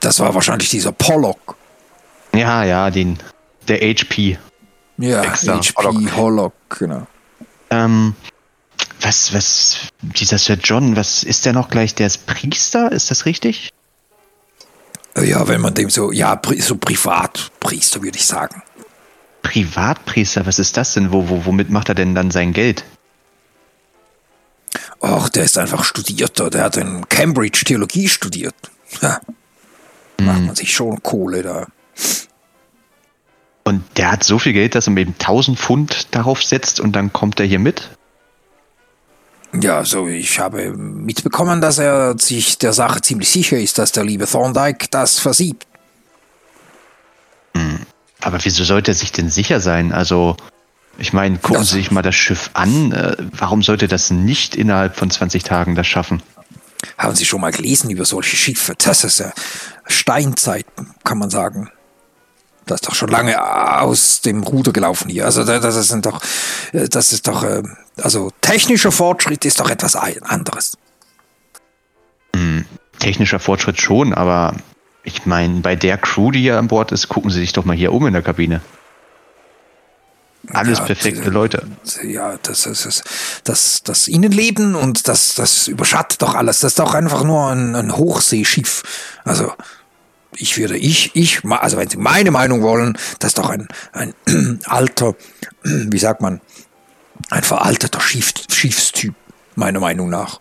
Das war wahrscheinlich dieser Pollock. Ja, ja, den. Der HP. Ja, Dexter HP Pollock. Hollock, genau. Ähm, was, was, dieser Sir John, was ist der noch gleich? Der ist Priester, ist das richtig? Ja, wenn man dem so, ja, so Privatpriester würde ich sagen. Privatpriester, was ist das denn? Wo, wo, womit macht er denn dann sein Geld? Ach, der ist einfach Studierter, der hat in Cambridge Theologie studiert. Ja. Macht man sich schon Kohle da. Und der hat so viel Geld, dass er eben 1000 Pfund darauf setzt und dann kommt er hier mit? Ja, so ich habe mitbekommen, dass er sich der Sache ziemlich sicher ist, dass der liebe Thorndyke das versiebt. Aber wieso sollte er sich denn sicher sein? Also, ich meine, gucken Das- Sie sich mal das Schiff an. Äh, Warum sollte das nicht innerhalb von 20 Tagen das schaffen? Haben Sie schon mal gelesen über solche Schiffe? Das ist ja Steinzeit, kann man sagen. Das ist doch schon lange aus dem Ruder gelaufen hier. Also da- das ist doch, äh, das ist doch, äh, also technischer Fortschritt ist doch etwas anderes. Technischer Fortschritt schon, aber ich meine, bei der Crew, die hier an Bord ist, gucken Sie sich doch mal hier um in der Kabine. Alles Ja, perfekte Leute. Ja, das ist das, das, das Innenleben und das, das überschattet doch alles. Das ist doch einfach nur ein, ein Hochseeschiff. Also ich würde, ich, ich, also wenn Sie meine Meinung wollen, das ist doch ein, ein alter, wie sagt man, ein veralteter Schiff, Schiffstyp, meiner Meinung nach.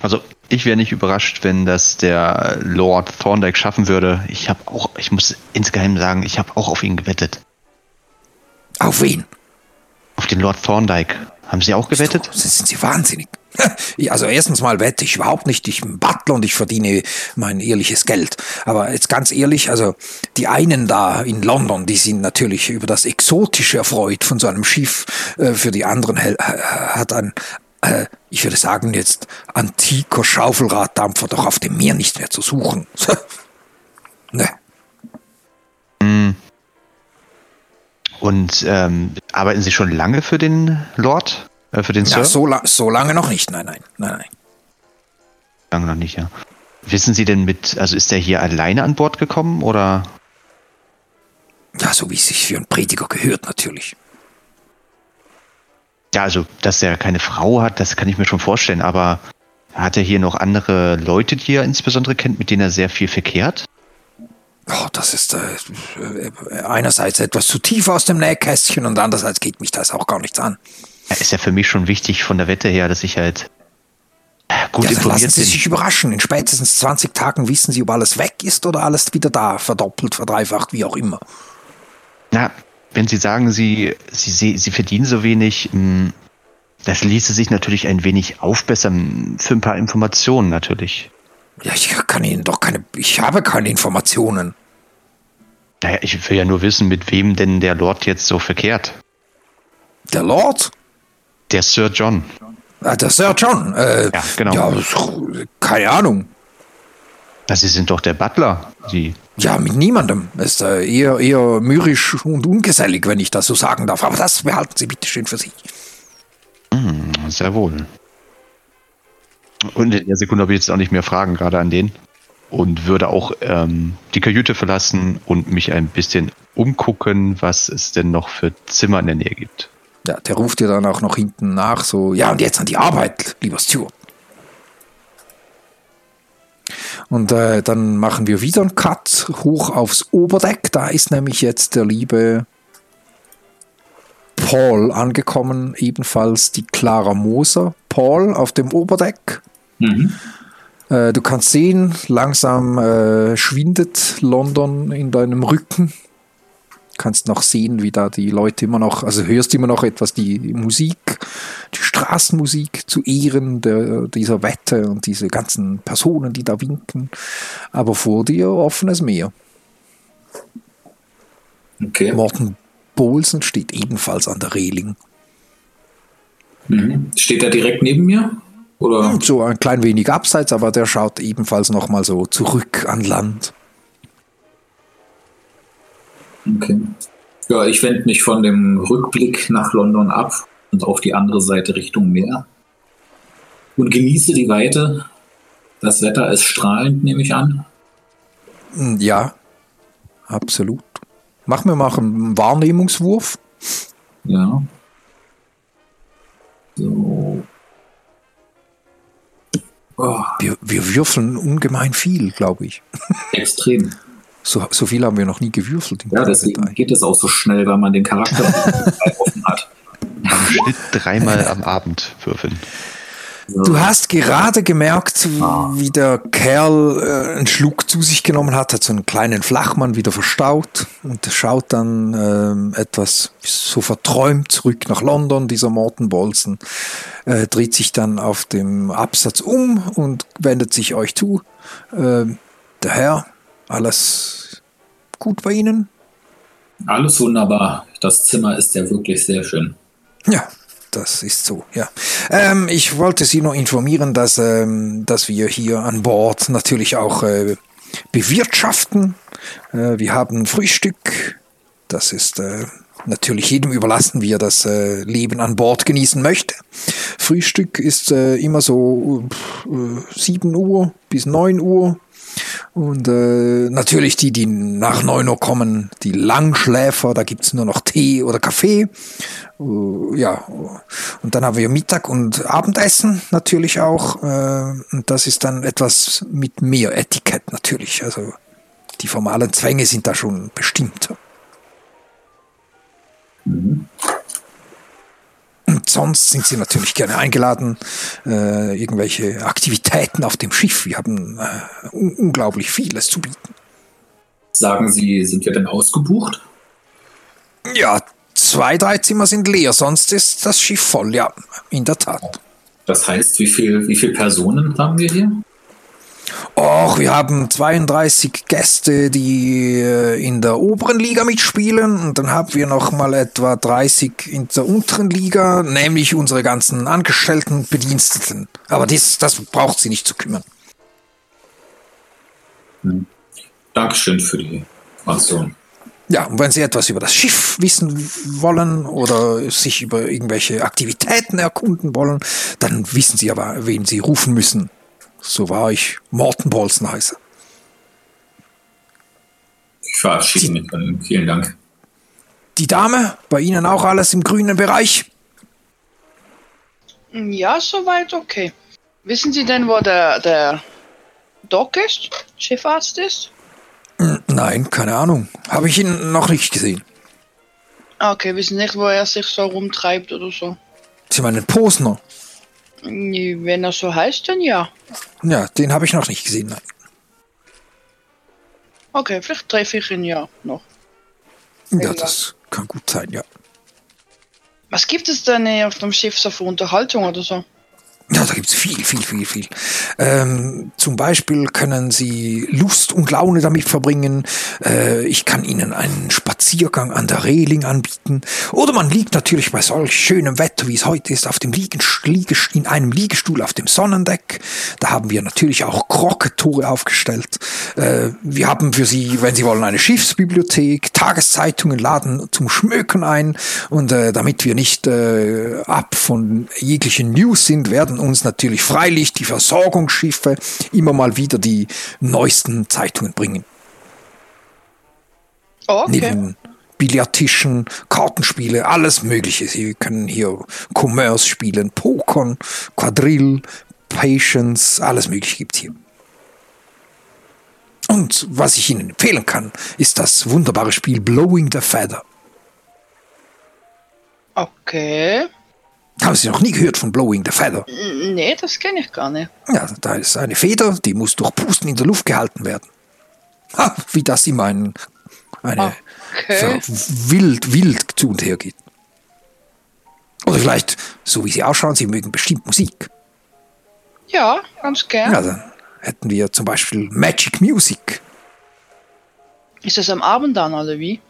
Also, ich wäre nicht überrascht, wenn das der Lord Thorndyke schaffen würde. Ich habe auch, ich muss insgeheim sagen, ich habe auch auf ihn gewettet. Auf wen? Auf den Lord Thorndyke. Haben Sie auch gewettet? So, sind Sie wahnsinnig? Ja, Also erstens mal wette ich überhaupt nicht. Ich bin Butler und ich verdiene mein ehrliches Geld. Aber jetzt ganz ehrlich, also die einen da in London, die sind natürlich über das Exotische erfreut von so einem Schiff. Äh, Für die anderen hat ein, äh, ich würde sagen jetzt, antiker Schaufelraddampfer doch auf dem Meer nicht mehr zu suchen. ne. Und ähm, arbeiten Sie schon lange für den Lord? Äh, für den Ja, Sir? so, la so lange noch nicht. Nein, nein, nein, nein. Lange noch nicht, ja. Wissen Sie denn mit, also ist der hier alleine an Bord gekommen oder? Ja, so wie es sich für einen Prediger gehört natürlich. Ja, also, dass er keine Frau hat, das kann ich mir schon vorstellen, aber hat er hier noch andere Leute, die er insbesondere kennt, mit denen er sehr viel verkehrt? Oh, das ist äh, äh, einerseits etwas zu tief aus dem Nähkästchen und andererseits geht mich das auch gar nichts an. Ist ja für mich schon wichtig von der Wette her, dass ich halt gut Ja, dann lassen informiert Sie bin. sich überraschen. In spätestens 20 Tagen wissen Sie, ob alles weg ist oder alles wieder da, verdoppelt, verdreifacht, wie auch immer. Na, wenn Sie sagen, Sie, Sie, Sie, verdienen so wenig, mh, das ließe sich natürlich ein wenig aufbessern für ein paar Informationen natürlich. Ja, ich kann Ihnen doch keine, ich habe keine Informationen. Naja, ich will ja nur wissen, mit wem denn der Lord jetzt so verkehrt. Der Lord? Der Sir John. Ah, der Sir John. Äh, Ja, genau. Ja, keine Ahnung. Na, Sie sind doch der Butler. Sie. Ja, mit niemandem. Ist äh, eher, eher mürrisch und ungesellig, wenn ich das so sagen darf. Aber das behalten Sie bitte schön für sich. Sehr wohl. Und in der Sekunde habe ich jetzt auch nicht mehr Fragen, gerade an den. Und würde auch ähm, die Kajüte verlassen und mich ein bisschen umgucken, was es denn noch für Zimmer in der Nähe gibt. Ja, der ruft dir dann auch noch hinten nach, so, ja, und jetzt an die Arbeit, lieber Stuart. Und äh, dann machen wir wieder einen Cut hoch aufs Oberdeck. Da ist nämlich jetzt der liebe Paul angekommen, ebenfalls die Clara Moser. Paul auf dem Oberdeck. Mhm. Äh, du kannst sehen, langsam äh, schwindet London in deinem Rücken. Kannst noch sehen, wie da die Leute immer noch, also hörst immer noch etwas die Musik, die Straßenmusik zu Ehren der, dieser Wette und diese ganzen Personen, die da winken. Aber vor dir offenes Meer. Okay. Morten Bolsen steht ebenfalls an der Reling. Mhm. Steht er direkt neben mir? Oder? So ein klein wenig abseits, aber der schaut ebenfalls nochmal so zurück an Land. Okay. Ja, ich wende mich von dem Rückblick nach London ab und auf die andere Seite Richtung Meer und genieße die Weite. Das Wetter ist strahlend, nehme ich an. Hm, Ja, absolut. Mach mir mal einen Wahrnehmungswurf. Ja. So. Oh, Wir, wir würfeln ungemein viel, glaube ich. extrem. So, so viel haben wir noch nie gewürfelt. Ja, deswegen Detail. geht es auch so schnell, weil man den Charakter offen hat. Am Schnitt dreimal am Abend würfeln. Du hast gerade gemerkt, wie der Kerl äh, einen Schluck zu sich genommen hat, hat so einen kleinen Flachmann wieder verstaut und schaut dann ähm, etwas so verträumt zurück nach London, dieser Morten Bolzen, äh, dreht sich dann auf dem Absatz um und wendet sich euch zu. Ähm, der Herr, alles gut bei Ihnen? Alles wunderbar. Das Zimmer ist ja wirklich sehr schön. Ja, das ist so, ja. Ähm, ich wollte Sie nur informieren, dass, ähm, dass wir hier an Bord natürlich auch äh, bewirtschaften. Äh, wir haben Frühstück. Das ist äh, natürlich jedem überlassen, wie er das äh, Leben an Bord genießen möchte. Frühstück ist äh, immer so äh, 7 Uhr bis 9 Uhr. Und äh, natürlich die, die nach 9 Uhr kommen, die Langschläfer, da gibt's nur noch Tee oder Kaffee. Äh, ja, und dann haben wir Mittag und Abendessen natürlich auch. Äh, und das ist dann etwas mit mehr Etikett natürlich. Also die formalen Zwänge sind da schon bestimmt. Und sonst sind Sie natürlich gerne eingeladen, äh, irgendwelche Aktivitäten auf dem Schiff. Wir haben äh, un unglaublich vieles zu bieten. Sagen Sie, sind wir denn ausgebucht? Ja, zwei, drei Zimmer sind leer, sonst ist das Schiff voll, ja, in der Tat. Das heißt, wie viel, wie viele Personen haben wir hier? Och, wir haben 32 Gäste, die äh, in der oberen Liga mitspielen und dann haben wir noch mal etwa 30 in der unteren Liga, nämlich unsere ganzen Angestellten, Bediensteten. Aber das, das braucht sie nicht zu kümmern. Dankeschön für die Information. Ja, und wenn Sie etwas über das Schiff wissen wollen oder sich über irgendwelche Aktivitäten erkunden wollen, dann wissen Sie aber, wen Sie rufen müssen. So war ich Morten Bolzen heiße. Ich verabschiede mich von Ihnen. Vielen Dank. Die Dame, bei Ihnen auch alles im grünen Bereich? Ja, soweit okay. Wissen Sie denn, wo der, der Doc ist? Schiffarzt ist? Hm, Nein, keine Ahnung. Habe ich ihn noch nicht gesehen. Ah, Okay, wissen nicht, wo er sich so rumtreibt oder so. Sie meinen Posner? Wenn er so heißt, dann ja. Ja, den habe ich noch nicht gesehen. Nein. Okay, vielleicht treffe ich ihn ja noch. Ja, das kann gut sein, ja. Was gibt es denn äh, auf dem Schiff so für Unterhaltung oder so? Ja, da gibt's viel, viel, viel, viel. Ähm, zum Beispiel können Sie Lust und Laune damit verbringen. Äh, ich kann Ihnen einen Spaziergang an der Reling anbieten. Oder man liegt natürlich bei solch schönem Wetter, wie es heute ist, auf dem Liegest in einem Liegestuhl auf dem Sonnendeck. Da haben wir natürlich auch Krocketore aufgestellt. Äh, wir haben für Sie, wenn Sie wollen, eine Schiffsbibliothek, Tageszeitungen laden zum Schmöken ein. Und äh, damit wir nicht äh, ab von jeglichen News sind, werden uns natürlich freilich die Versorgungsschiffe immer mal wieder die neuesten Zeitungen bringen. Oh, okay. Neben Billardtischen, Kartenspiele, alles Mögliche. Sie können hier Commerce spielen, Pokern, Quadrill, Patience, alles Mögliche gibt's hier. Und was ich Ihnen empfehlen kann, ist das wunderbare Spiel Blowing the Feather. Okay. Haben Sie noch nie gehört von Blowing the Feather? Nee, das kenne ich gar nicht. Ja, da ist eine Feder, die muss durch Pusten in der Luft gehalten werden. Ha, wie das immer ein, eine Okay. wild, wild zu und her geht. Oder vielleicht, so wie Sie ausschauen, Sie mögen bestimmt Musik. Ja, ganz gern. Ja, dann hätten wir zum Beispiel Magic Music. Ist das am Abend dann, oder wie?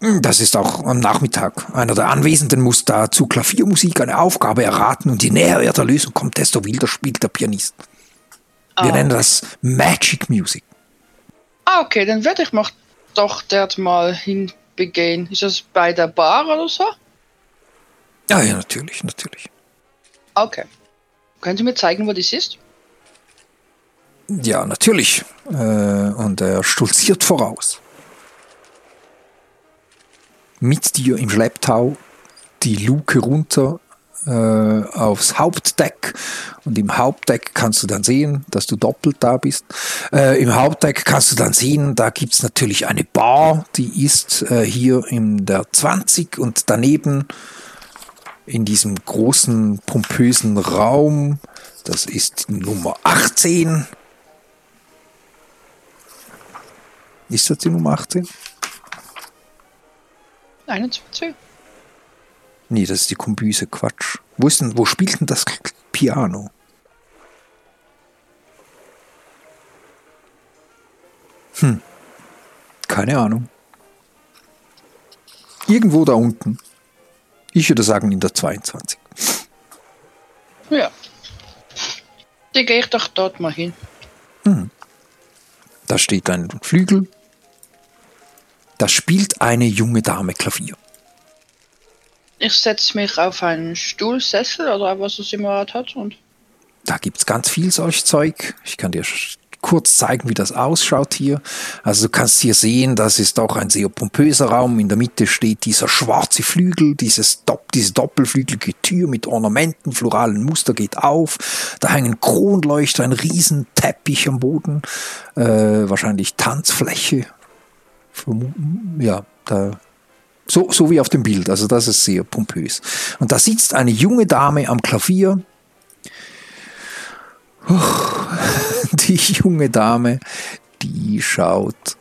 Das ist auch am Nachmittag. Einer der Anwesenden muss da zu Klaviermusik eine Aufgabe erraten und je näher er der Lösung kommt, desto wilder spielt der Pianist. Wir Ah. nennen das Magic Music. Ah, okay, dann werde ich mich doch dort mal hinbegehen. Ist das bei der Bar oder so? Ja, ja, natürlich, natürlich. Okay. Können Sie mir zeigen, wo das ist? Ja, natürlich. Äh, und er stolziert voraus. Mit dir im Schlepptau die Luke runter äh, aufs Hauptdeck und im Hauptdeck kannst du dann sehen, dass du doppelt da bist. Äh, Im Hauptdeck kannst du dann sehen, da gibt's natürlich eine Bar, die ist äh, hier in der 20 und daneben in diesem großen, pompösen Raum, das ist die Nummer 18. Ist das die Nummer 18? 21. Nee, das ist die Kombüse, Quatsch. Wo, ist denn, wo spielt denn das Piano? Hm. Keine Ahnung. Irgendwo da unten. Ich würde sagen in der 22. Ja. Dann gehe ich doch dort mal hin. Da steht ein Flügel. Da spielt eine junge Dame Klavier. Ich setze mich auf einen Stuhl, Sessel oder was es immer hat und Da gibt's ganz viel solch Zeug. Ich kann dir kurz zeigen, wie das ausschaut hier. Also du kannst hier sehen, das ist auch ein sehr pompöser Raum. In der Mitte steht dieser schwarze Flügel, dieses Dopp diese doppelflügelige Tür mit Ornamenten, floralen Muster geht auf. Da hängen Kronleuchter, ein riesen Teppich am Boden, äh, wahrscheinlich Tanzfläche. Ja, da so, so wie auf dem Bild. Also das ist sehr pompös. Und da sitzt eine junge Dame am Klavier. Die junge Dame, die schaut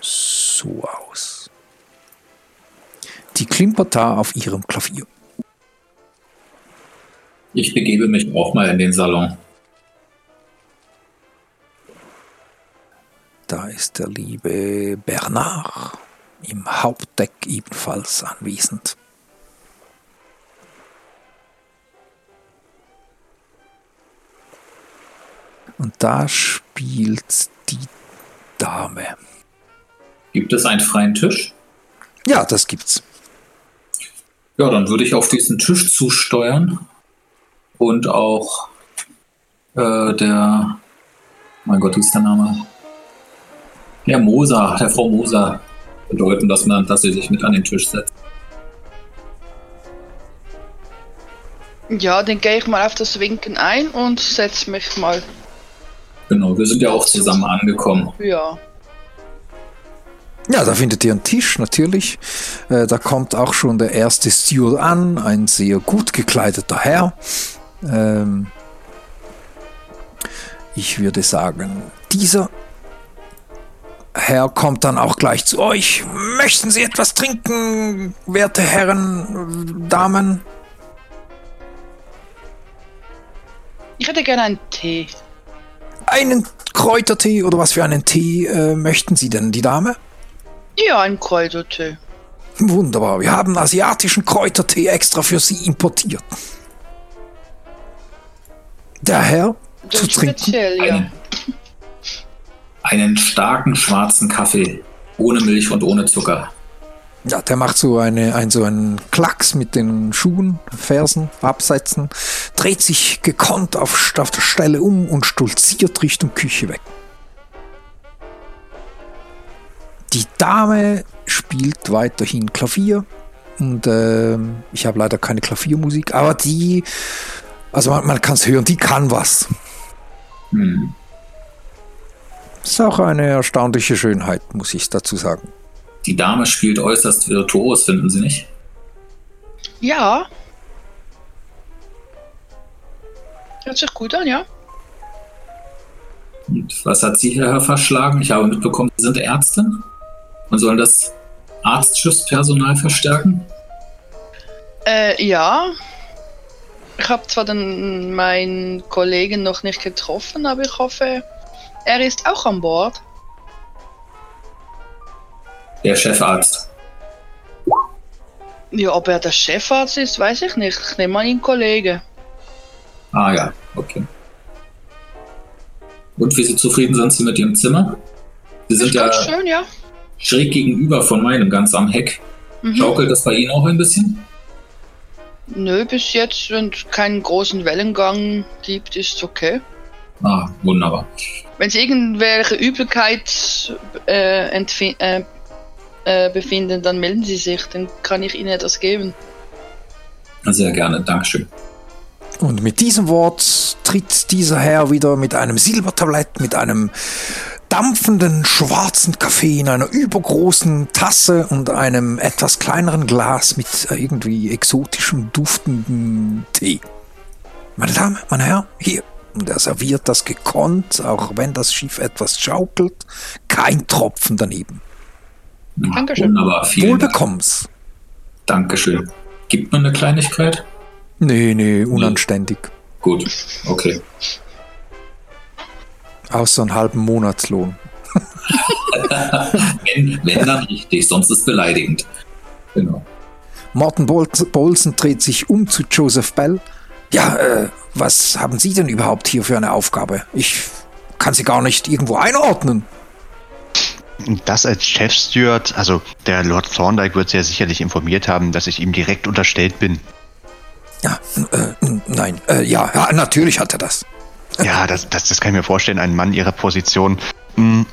so aus. Die klimpert da auf ihrem Klavier. Ich begebe mich auch mal in den Salon. Da ist der liebe Bernard im Hauptdeck ebenfalls anwesend. Und da spielt die Dame. Gibt es einen freien Tisch? Ja, das gibt's. Ja, dann würde ich auf diesen Tisch zusteuern und auch äh, der, mein Gott, wie ist der Name? Herr Moser, Herr Frau Moser bedeuten, dass man, dass sie sich mit an den Tisch setzt. ja, dann gehe ich mal auf das Winken ein und setze mich mal. Genau, wir sind ja auch zusammen angekommen. Ja. Ja, da findet ihr einen Tisch natürlich. Äh, da kommt auch schon der erste Steward an, ein sehr gut gekleideter Herr. Ähm, ich würde sagen, dieser Herr kommt dann auch gleich zu euch. Möchten Sie etwas trinken, werte Herren, Damen? Ich hätte gerne einen Tee. Einen Kräutertee oder was für einen Tee äh, möchten Sie denn, die Dame? Ja, einen Kräutertee. Wunderbar, wir haben asiatischen Kräutertee extra für Sie importiert. Der Herr Das zu trinken. speziell, ja. Einen, einen starken schwarzen Kaffee. Ohne Milch und ohne Zucker. Ja, der macht so eine, ein, so einen Klacks mit den Schuhen, Fersen, Absätzen, dreht sich gekonnt auf, auf der Stelle um und stolziert Richtung Küche weg. Die Dame spielt weiterhin Klavier und ähm, ich habe leider keine Klaviermusik, aber die, also man, man kann es hören, die kann was. Hm. Ist auch eine erstaunliche Schönheit, muss ich dazu sagen. Die Dame spielt äußerst virtuos, finden Sie nicht? Ja. Hört sich gut an, ja. Und was hat Sie hierher verschlagen? Ich habe mitbekommen, Sie sind Ärztin und sollen das Arztschiffspersonal verstärken. Äh, ja. Ich habe zwar dann meinen Kollegen noch nicht getroffen, aber ich hoffe, er ist auch an Bord. Der Chefarzt. Ja, ob er der Chefarzt ist, weiß ich nicht. Ich nehme an ihn Kollege. Ah ja, okay. Und wie Sie zufrieden sind Sie mit Ihrem Zimmer? Sie sind ja schön, ja. schräg gegenüber von meinem, ganz am Heck. Mhm. Schaukelt das bei Ihnen auch ein bisschen? Nö, bis jetzt, wenn es keinen großen Wellengang gibt, ist okay. Ah, wunderbar. Wenn Sie irgendwelche Übelkeit äh, äh, äh, befinden, dann melden Sie sich, dann kann ich Ihnen etwas geben. Sehr gerne, Dankeschön. Und mit diesem Wort tritt dieser Herr wieder mit einem Silbertablett, mit einem dampfenden schwarzen Kaffee in einer übergroßen Tasse und einem etwas kleineren Glas mit äh, irgendwie exotischem duftenden Tee. Meine Damen, meine Herren, hier. Und er serviert das gekonnt, auch wenn das Schiff etwas schaukelt. Kein Tropfen daneben. Dankeschön. Wunderbar, vielen Dank. Wohlbekommens. Dankeschön. Gibt man eine Kleinigkeit? Nee, nee, unanständig. Gut, okay. Außer einen halben Monatslohn. Wenn, wenn dann richtig, sonst ist beleidigend. Genau. Martin Bolz- Bolzen dreht sich um zu Joseph Bell. Ja, äh, was haben Sie denn überhaupt hier für eine Aufgabe? Ich kann Sie gar nicht irgendwo einordnen. Das als Chefsteward, also der Lord Thorndyke wird sehr sicherlich informiert haben, dass ich ihm direkt unterstellt bin. Ja, äh, nein, äh, ja, ja, natürlich hat er das. Ja, das, das, das kann ich mir vorstellen, ein Mann ihrer Position. Hm,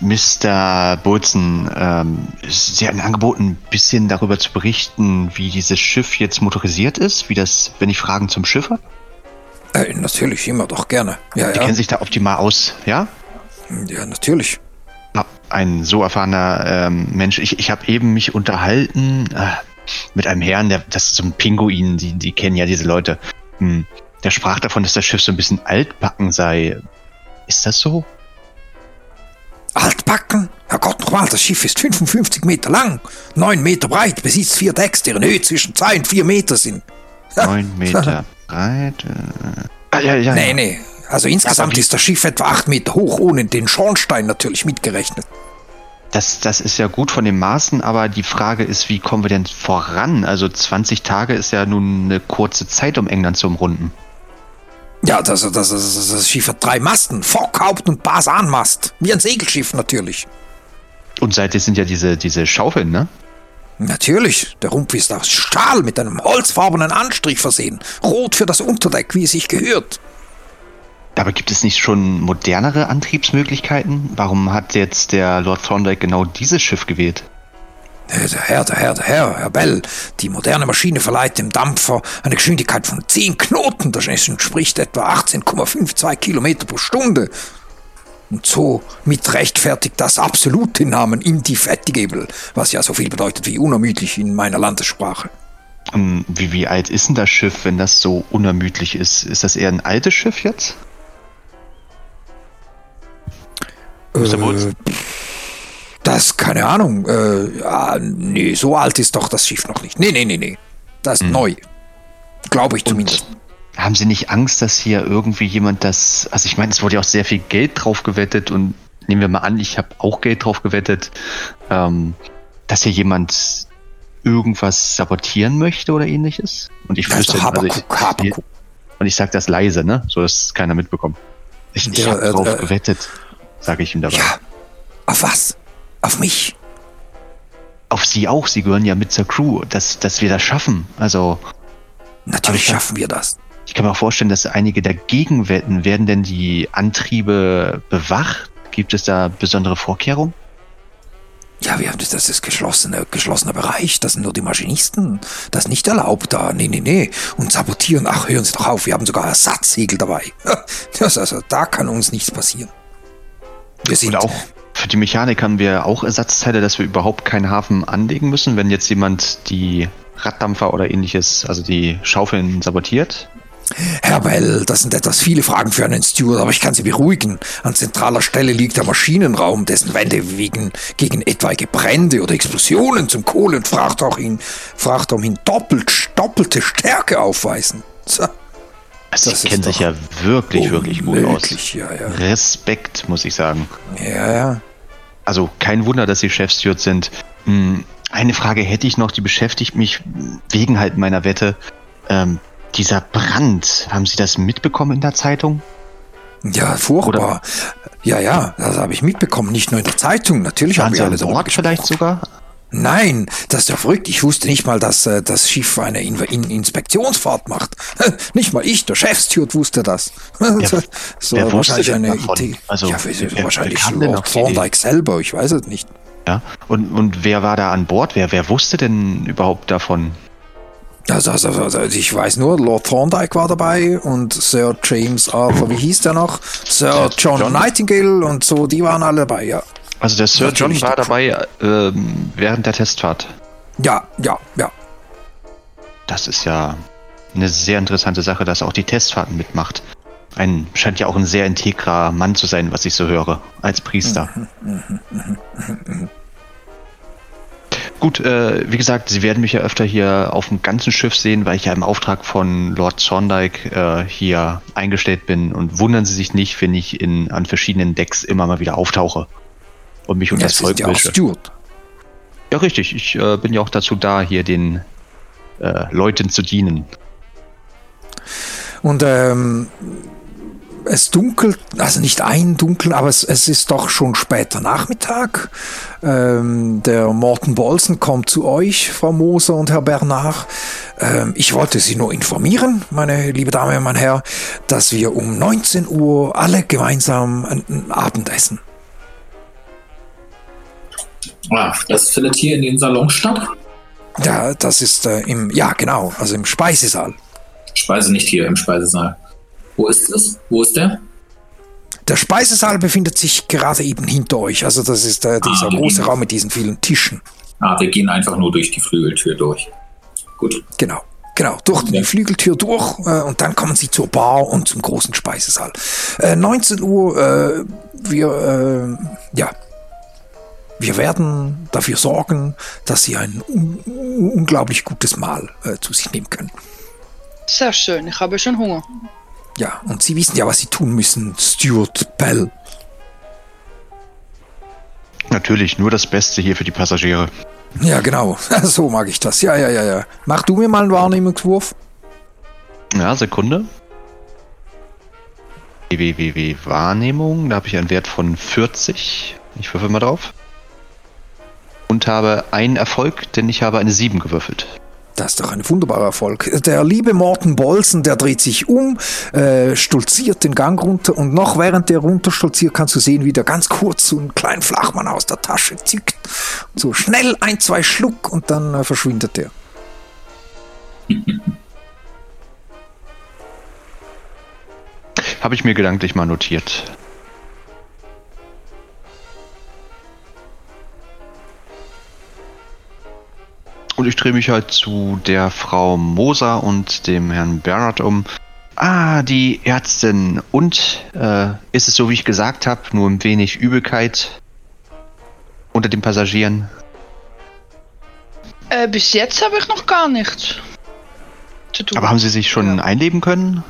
Mr. Bolzen, ähm, Sie hatten angeboten, ein bisschen darüber zu berichten, wie dieses Schiff jetzt motorisiert ist, wie das, wenn ich Fragen zum Schiff habe. Äh, natürlich, immer doch gerne. Ja, Sie ja, kennen sich da optimal aus, ja? ja, natürlich. Ein so erfahrener ähm, Mensch. Ich, ich habe eben mich unterhalten äh, mit einem Herrn, der, das ist so ein Pinguin, die, die kennen ja diese Leute. Hm, der sprach davon, dass das Schiff so ein bisschen altbacken sei. Ist das so? Altbacken? Herrgott nochmal, das Schiff ist 55 Meter lang, 9 Meter breit, besitzt vier Decks, deren Höhe zwischen 2 und 4 Meter sind. Ja. Neun Meter breit. Äh. Ah, ja, ja, Nee, ja. nee. Also insgesamt ist das Schiff etwa 8 Meter hoch, ohne den Schornstein natürlich mitgerechnet. Das, das ist ja gut von den Maßen, aber die Frage ist, wie kommen wir denn voran? Also 20 Tage ist ja nun eine kurze Zeit, um England zu umrunden. Ja, das, das, das, das, Schiff hat drei Masten, Fock, Haupt- und Basanmast. Wie ein Segelschiff natürlich. Und seitdem sind ja diese, diese Schaufeln, ne? Natürlich, der Rumpf ist aus Stahl mit einem holzfarbenen Anstrich versehen. Rot für das Unterdeck, wie es sich gehört. Aber gibt es nicht schon modernere Antriebsmöglichkeiten? Warum hat jetzt der Lord Thorndyke genau dieses Schiff gewählt? Äh, Der Herr, der Herr, der Herr, Herr Bell, die moderne Maschine verleiht dem Dampfer eine Geschwindigkeit von 10 Knoten, das entspricht etwa 18,52 Kilometer pro Stunde. Und so mit rechtfertigt das absolut den Namen Indefatigable, was ja so viel bedeutet wie unermüdlich in meiner Landessprache. Ähm, Wie, wie alt ist denn das Schiff, wenn das so unermüdlich ist? Ist das eher ein altes Schiff jetzt? Äh, das, keine Ahnung. Äh, ja, nee, so alt ist doch das Schiff noch nicht. Nee, nee, nee, nee. Das ist neu. Glaube ich zumindest. Haben Sie nicht Angst, dass hier irgendwie jemand das, also ich meine, es wurde ja auch sehr viel Geld drauf gewettet und nehmen wir mal an, ich habe auch Geld drauf gewettet, ähm, dass hier jemand irgendwas sabotieren möchte oder ähnliches? Und ich flüstere- also ich, Habakuk. und ich sage das leise, ne, so dass keiner mitbekommt. Ich, ich habe äh, drauf äh, gewettet, sage ich ihm dabei. Ja. Auf was? Auf mich? Auf Sie auch, Sie gehören ja mit zur Crew, dass, dass wir das schaffen. Also Natürlich ich- schaffen wir das. Ich kann mir auch vorstellen, dass einige dagegen wetten. Werden denn die Antriebe bewacht? Gibt es da besondere Vorkehrungen? Ja, wir haben das, das ist geschlossener, geschlossener Bereich. Das sind nur die Maschinisten. Das ist nicht erlaubt da. Nee, nee, nee. Und sabotieren. Ach, hören Sie doch auf. Wir haben sogar Ersatzsegel dabei. Das, also, da kann uns nichts passieren. Wir sind Und auch für die Mechanik haben wir auch Ersatzteile, dass wir überhaupt keinen Hafen anlegen müssen, wenn jetzt jemand die Raddampfer oder ähnliches, also die Schaufeln sabotiert. Herr Bell, das sind etwas viele Fragen für einen Steward, aber ich kann Sie beruhigen. An zentraler Stelle liegt der Maschinenraum, dessen Wände wegen, gegen etwaige Brände oder Explosionen zum Kohle- und Frachtraum hin, Frachtraum hin doppelt, doppelte Stärke aufweisen. So, Also Das kennen sich ja wirklich, wirklich gut aus. Ja, ja. Respekt, muss ich sagen. ja, ja. Also kein Wunder, dass Sie Chefsteward sind. Hm, Eine Frage hätte ich noch, die beschäftigt mich wegen halt meiner Wette. Ähm, dieser Brand, haben Sie das mitbekommen in der Zeitung? Ja, furchtbar. Ja, ja, das habe ich mitbekommen. Nicht nur in der Zeitung, natürlich haben wir alle Bord vielleicht sogar? Nein, das ist ja verrückt. Ich wusste nicht mal, dass äh, das Schiff eine In In Inspektionsfahrt macht. Nicht mal ich, der Chefsteward, wusste das. so wer wusste wahrscheinlich eine davon? Idee. Also, ja, wer- wahrscheinlich Lord? Thorndyke selber. Ich weiß es nicht. Ja. Und, und wer war da an Bord? Wer, wer wusste denn überhaupt davon? Also, also, also ich weiß nur, Lord Thorndyke war dabei und Sir James Arthur, wie hieß der noch? Sir John, John. Nightingale und so, die waren alle dabei, ja. Also der Sir John war dabei ähm, während der Testfahrt. Ja, ja, ja. Das ist ja eine sehr interessante Sache, dass er auch die Testfahrten mitmacht. Ein scheint ja auch ein sehr integrer Mann zu sein, was ich so höre, als Priester. Gut, äh, wie gesagt, Sie werden mich ja öfter hier auf dem ganzen Schiff sehen, weil ich ja im Auftrag von Lord Thorndyke äh, hier eingestellt bin. Und wundern Sie sich nicht, wenn ich in, an verschiedenen Decks immer mal wieder auftauche und mich unter das Das Volk ist ja auch. Stuart. Ja, richtig. Ich äh, bin ja auch dazu da, hier den äh, Leuten zu dienen. Und ähm, es dunkelt, also nicht ein dunkel, aber es, es ist doch schon später Nachmittag. Ähm, der Morten Bolson kommt zu euch, Frau Moser und Herr Bernard. Ähm, ich wollte Sie nur informieren, meine liebe Dame und mein Herr, dass wir um 19 Uhr alle gemeinsam ein, ein Abendessen. Ah, das findet hier in den Salon statt. Ja, das ist äh, im, ja genau, also im Speisesaal. Speise nicht hier im Speisesaal. Wo ist es? Wo ist der? Der Speisesaal befindet sich gerade eben hinter euch. Also das ist äh, dieser Ah, große. Raum mit diesen vielen Tischen. Ah, wir gehen einfach nur durch die Flügeltür durch. Gut. Genau. Genau, durch die Ja. Flügeltür durch äh, und dann kommen sie zur Bar und zum großen Speisesaal. Äh, 19 Uhr, äh, wir, äh, ja, wir werden dafür sorgen, dass sie ein un un unglaublich gutes Mahl äh, zu sich nehmen können. Sehr schön, ich habe schon Hunger. Ja, und sie wissen ja, was sie tun müssen, Stuart Bell. Natürlich, nur das Beste hier für die Passagiere. Ja, genau, so mag ich das. Ja, ja, ja, ja. Mach du mir mal einen Wahrnehmungswurf. Ja, Sekunde. www Wahrnehmung, da habe ich einen Wert von 40. Ich würfel mal drauf. Und habe einen Erfolg, denn ich habe eine 7 gewürfelt. Das ist doch ein wunderbarer Erfolg. Der liebe Morten Bolson, der dreht sich um, äh, stolziert den Gang runter und noch während der runterstolziert, kannst du sehen, wie der ganz kurz so einen kleinen Flachmann aus der Tasche zückt. So schnell ein, zwei Schluck und dann äh, verschwindet er. Habe ich mir gedanklich mal notiert. Und ich drehe mich halt zu der Frau Moser und dem Herrn Bernhard um. Ah, die Ärztin. Und äh, ist es so, wie ich gesagt habe, nur ein wenig Übelkeit unter den Passagieren? Äh, bis jetzt habe ich noch gar nichts zu tun. Aber haben Sie sich schon einleben können?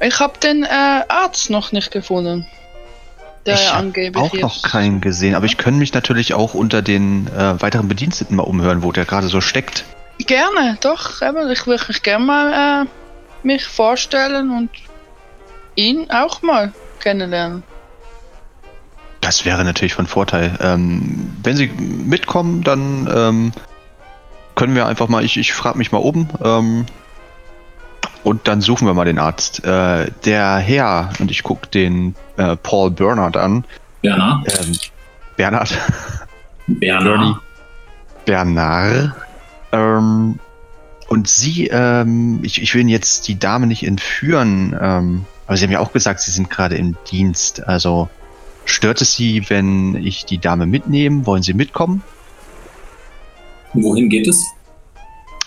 ich habe den äh, Arzt noch nicht gefunden. Der ich hab angeblich auch noch keinen gesehen, aber ich könnte mich natürlich auch unter den äh, weiteren Bediensteten mal umhören, wo der gerade so steckt. Gerne, doch. Eben, ich würde mich gerne mal äh, mich vorstellen und ihn auch mal kennenlernen. Das wäre natürlich von Vorteil. Ähm, wenn Sie mitkommen, dann ähm, können wir einfach mal, ich, ich frage mich mal oben ähm, und dann suchen wir mal den Arzt. Äh, der Herr, und ich gucke den äh, Paul Bernard an, na? ähm, Bernhard. Bernie. Bernard. Ähm, und Sie, ähm, ich, ich will Ihnen jetzt die Dame nicht entführen, ähm, aber Sie haben ja auch gesagt, Sie sind gerade im Dienst. Also stört es Sie, wenn ich die Dame mitnehme? Wollen Sie mitkommen? Wohin geht es?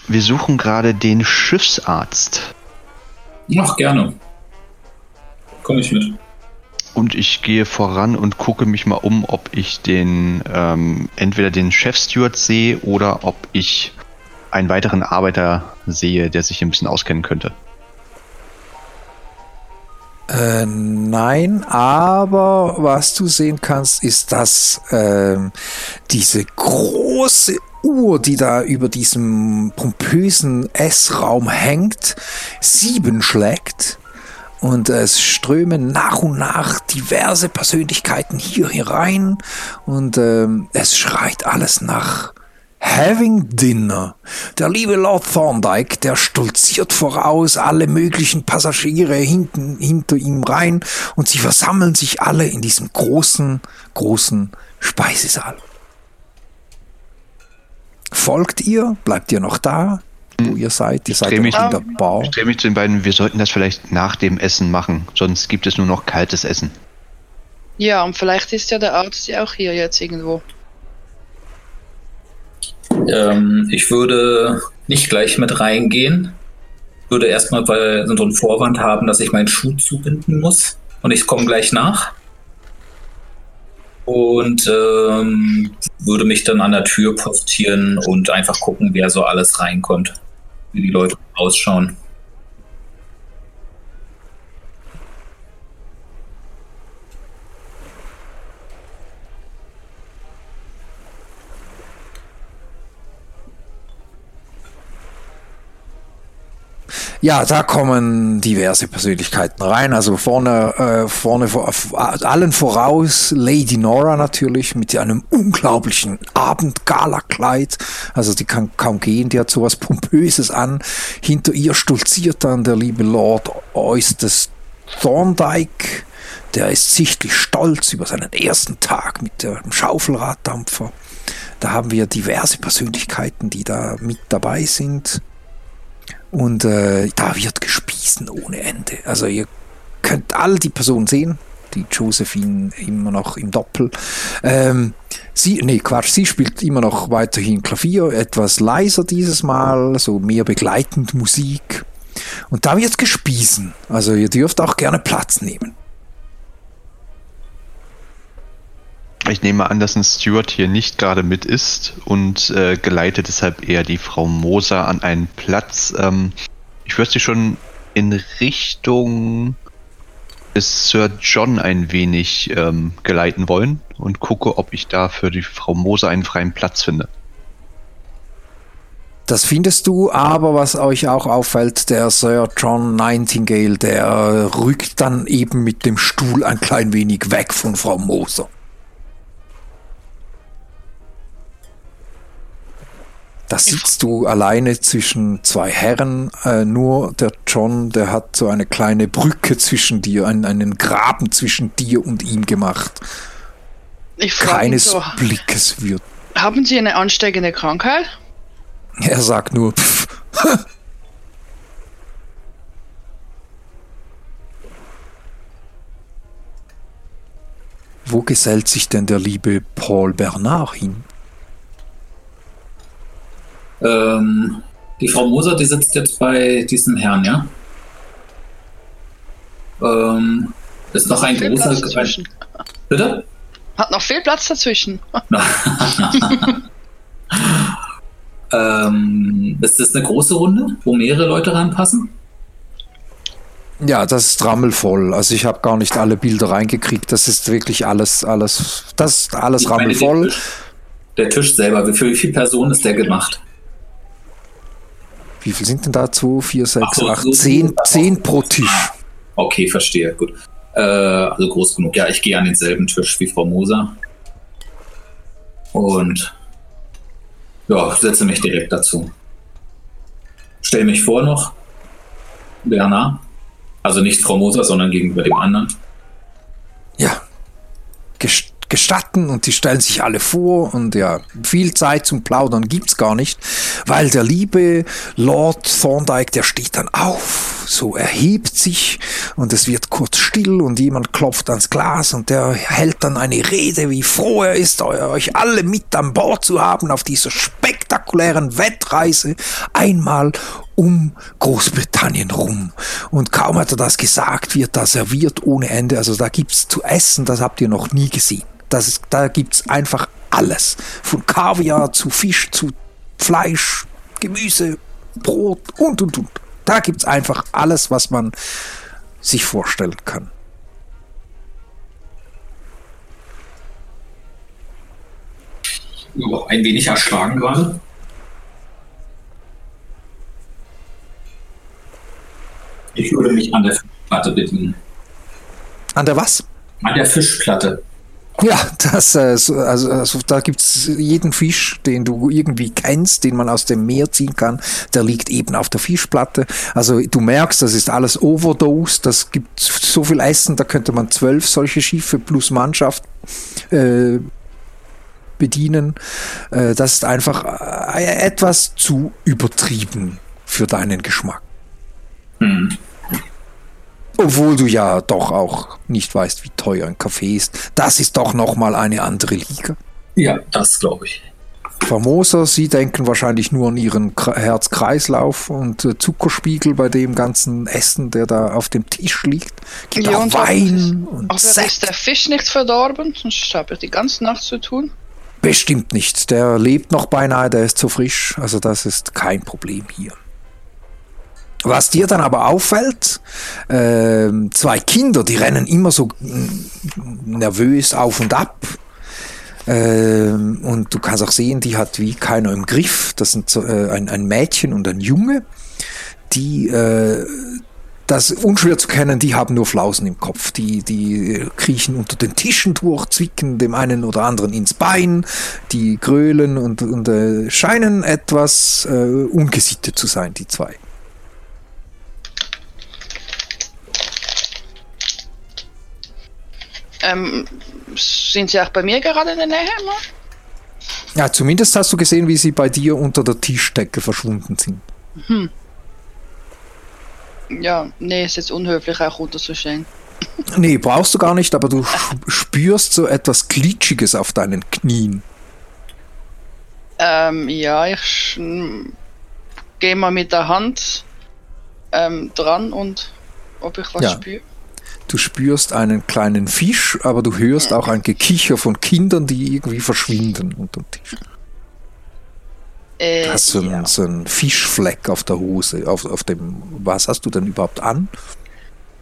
Wir suchen gerade den Schiffsarzt. Ach, gerne. Komme ich mit. Und ich gehe voran und gucke mich mal um, ob ich den ähm, entweder den Chefsteward sehe oder ob ich einen weiteren Arbeiter sehe, der sich ein bisschen auskennen könnte. Äh, nein, aber was du sehen kannst, ist, dass ähm, diese große Uhr, die da über diesem pompösen Essraum hängt, sieben schlägt. Und es strömen nach und nach diverse Persönlichkeiten hier herein. Und ähm, es schreit alles nach Having Dinner. Der liebe Lord Thorndyke, der stolziert voraus, alle möglichen Passagiere hinten, hinter ihm rein und sie versammeln sich alle in diesem großen, großen Speisesaal. Folgt ihr? Bleibt ihr noch da? wo ihr seid. Ihr seid mich- noch in der Bar. Ich drehe mich zu den beiden, wir sollten das vielleicht nach dem Essen machen, sonst gibt es nur noch kaltes Essen. Ja, und vielleicht ist ja der Arzt ja auch hier jetzt irgendwo. Ähm, ich würde nicht gleich mit reingehen. Würde erstmal weil so einen Vorwand haben, dass ich meinen Schuh zubinden muss. Und ich komme gleich nach. Und ähm, würde mich dann an der Tür postieren und einfach gucken, wer so alles reinkommt. Wie die Leute ausschauen. Ja, da kommen diverse Persönlichkeiten rein. Also vorne, äh, vorne vor, allen voraus Lady Nora natürlich mit einem unglaublichen Abendgalakleid. Also die kann kaum gehen, die hat sowas Pompöses an. Hinter ihr stolziert dann der liebe Lord Eustace Thorndyke. Der ist sichtlich stolz über seinen ersten Tag mit dem Schaufelraddampfer. Da haben wir diverse Persönlichkeiten, die da mit dabei sind. Und äh, da wird gespiesen ohne Ende. Also ihr könnt all die Personen sehen. Die Josephine immer noch im Doppel. Ähm, sie, nee, Quatsch, sie spielt immer noch weiterhin Klavier, etwas leiser dieses Mal, so mehr begleitend Musik. Und da wird gespiesen. Also ihr dürft auch gerne Platz nehmen. Ich nehme an, dass ein Steward hier nicht gerade mit ist und äh, geleitet deshalb eher die Frau Moser an einen Platz. Ähm, ich würde sie schon in Richtung des Sir John ein wenig ähm, geleiten wollen und gucke, ob ich da für die Frau Moser einen freien Platz finde. Das findest du, aber was euch auch auffällt, der Sir John Nightingale, der rückt dann eben mit dem Stuhl ein klein wenig weg von Frau Moser. Sitzt du alleine zwischen zwei Herren. Äh, nur der John, der hat so eine kleine Brücke zwischen dir, einen, einen Graben zwischen dir und ihm gemacht. Ich Keines so, Blickes wird. haben Sie eine ansteckende Krankheit? Er sagt nur, pff, Wo gesellt sich denn der liebe Paul Bernard hin? Ähm, die Frau Moser, die sitzt jetzt bei diesem Herrn, ja? Ähm, ist noch ein großer. Platz dazwischen. Bitte? Hat noch viel Platz dazwischen. Ähm, ist das eine große Runde, wo mehrere Leute reinpassen? Ja, das ist rammelvoll. Also ich habe gar nicht alle Bilder reingekriegt. Das ist wirklich alles, alles, das ist alles Ich meine, rammelvoll. Der Tisch, der Tisch selber, für wie viele Personen ist der gemacht? Wie viel sind denn da? 2, 4, 6, Ach so, 8, so 10, viel. 10 pro Tisch. Okay, verstehe, gut. Äh, also groß genug. Ja, ich gehe an denselben Tisch wie Frau Moser. Und ja, setze mich direkt dazu. Stell mich vor noch, Bernard. Also nicht Frau Moser, sondern gegenüber dem anderen. Ja. Ges- Gestatten und die stellen sich alle vor und ja, viel Zeit zum Plaudern gibt's gar nicht, weil der liebe Lord Thorndyke, der steht dann auf, so erhebt sich und es wird kurz still und jemand klopft ans Glas und der hält dann eine Rede, wie froh er ist, eu- euch alle mit an Bord zu haben auf dieser spektakulären Wettreise einmal um Großbritannien rum. Und kaum hat er das gesagt, wird da serviert ohne Ende. Also da gibt's zu essen, das habt ihr noch nie gesehen. Das ist, da gibt's einfach alles. Von Kaviar zu Fisch, zu Fleisch, Gemüse, Brot und, und, und. Da gibt's einfach alles, was man sich vorstellen kann. Ja, ein wenig erschlagen gerade. Ich würde mich an der Fischplatte bedienen. An der was? An der Fischplatte. Ja, das, äh, so- also, also da gibt's jeden Fisch, den du irgendwie kennst, den man aus dem Meer ziehen kann, der liegt eben auf der Fischplatte. Also du merkst, das ist alles Overdose, das gibt so viel Essen, da könnte man zwölf solche Schiffe plus Mannschaft äh, bedienen. Äh, das ist einfach äh, etwas zu übertrieben. für deinen Geschmack. Hm. Obwohl du ja doch auch nicht weißt, wie teuer ein Kaffee ist. Das ist doch nochmal eine andere Liga. Ja, das glaube ich. Famoser, Sie denken wahrscheinlich nur an Ihren Kr- Herz-Kreislauf und äh, Zuckerspiegel bei dem ganzen Essen, der da auf dem Tisch liegt. Gibt Ja, auch und Wein und Aber ist Sekt. der Fisch nicht verdorben? Sonst habe ich die ganze Nacht zu tun. Bestimmt nicht. Der lebt noch beinahe, der ist so frisch. Also das ist kein Problem hier. Was dir dann aber auffällt, ähm, zwei Kinder, die rennen immer so mm, nervös auf und ab. Ähm, und du kannst auch sehen, die hat wie keiner im Griff. Das sind so, äh, ein, ein Mädchen und ein Junge, die äh, das unschwer zu kennen, die haben nur Flausen im Kopf. Die, die kriechen unter den Tischen durch, zwicken dem einen oder anderen ins Bein, die grölen und, und äh, scheinen etwas äh, ungesittet zu sein, die zwei. Ähm, sind sie auch bei mir gerade in der Nähe? Ne? Ja, zumindest hast du gesehen, wie sie bei dir unter der Tischdecke verschwunden sind. Ja, nee, ist jetzt unhöflich, auch runterzustellen. Nee, brauchst du gar nicht, aber du spürst so etwas Glitschiges auf deinen Knien. Ähm, ja, ich gehe mal mit der Hand ähm, dran und ob ich was Ja. spüre. Du spürst einen kleinen Fisch, aber du hörst auch ein Gekicher von Kindern, die irgendwie verschwinden unter dem Tisch. Äh, hast so einen, ja. so einen Fischfleck auf der Hose, auf, auf dem, was hast du denn überhaupt an?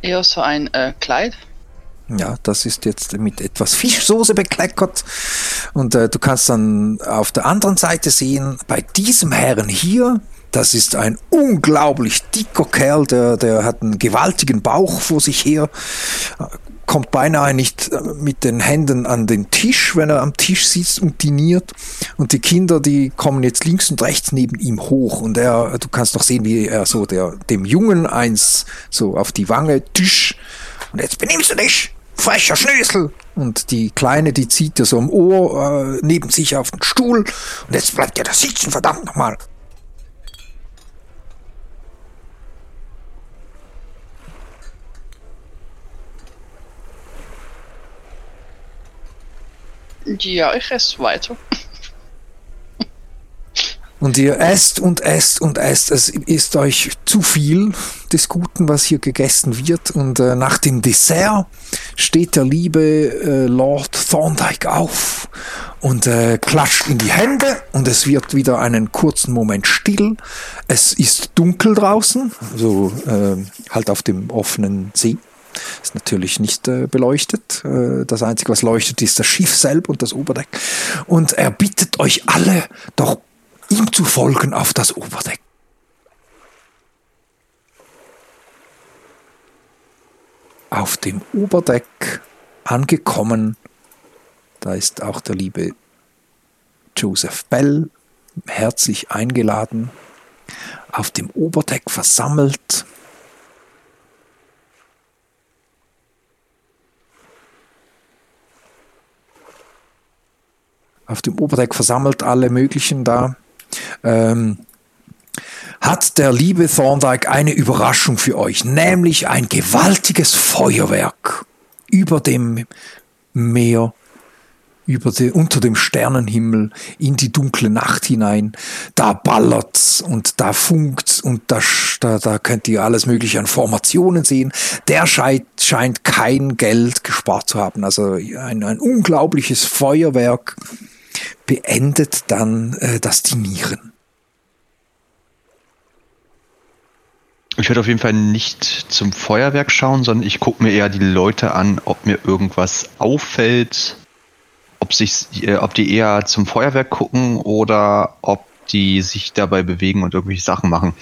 Eher so ein äh, Kleid. Ja, das ist jetzt mit etwas Fischsoße bekleckert. Und äh, du kannst dann auf der anderen Seite sehen, bei diesem Herrn hier, das ist ein unglaublich dicker Kerl, der, der hat einen gewaltigen Bauch vor sich her, kommt beinahe nicht äh, mit den Händen an den Tisch, wenn er am Tisch sitzt und diniert. Und die Kinder, die kommen jetzt links und rechts neben ihm hoch. Und er, du kannst doch sehen, wie er so der, dem Jungen eins so auf die Wange, Tisch. Und jetzt benimmst du dich, frecher Schnösel. Und die Kleine, die zieht dir so am Ohr äh, neben sich auf den Stuhl. Und jetzt bleibt ihr da sitzen, verdammt nochmal. Ja, ich esse weiter. Und ihr esst und esst und esst. Es ist euch zu viel des Guten, was hier gegessen wird. Und äh, nach dem Dessert steht der liebe äh, Lord Thorndyke auf und äh, klatscht in die Hände und es wird wieder einen kurzen Moment still. Es ist dunkel draußen, so äh, halt auf dem offenen See. Ist natürlich nicht äh, beleuchtet. Äh, das Einzige, was leuchtet, ist das Schiff selber und das Oberdeck. Und er bittet euch alle, doch ihm zu folgen auf das Oberdeck. Auf dem Oberdeck angekommen, da ist auch der liebe Joseph Bell herzlich eingeladen, auf dem Oberdeck versammelt. Auf dem Oberdeck versammelt alle möglichen da. Ähm, hat der liebe Thorndyke eine Überraschung für euch, nämlich ein gewaltiges Feuerwerk über dem Meer, über die, unter dem Sternenhimmel in die dunkle Nacht hinein. Da ballert's und da funkt's und da, da, da könnt ihr alles mögliche an Formationen sehen. Der scheint, scheint kein Geld gespart zu haben. Also ein, ein unglaubliches Feuerwerk beendet dann äh, das Dinieren. Ich werde auf jeden Fall nicht zum Feuerwerk schauen, sondern ich gucke mir eher die Leute an, ob mir irgendwas auffällt, ob, sich, äh, ob die eher zum Feuerwerk gucken oder ob die sich dabei bewegen und irgendwelche Sachen machen.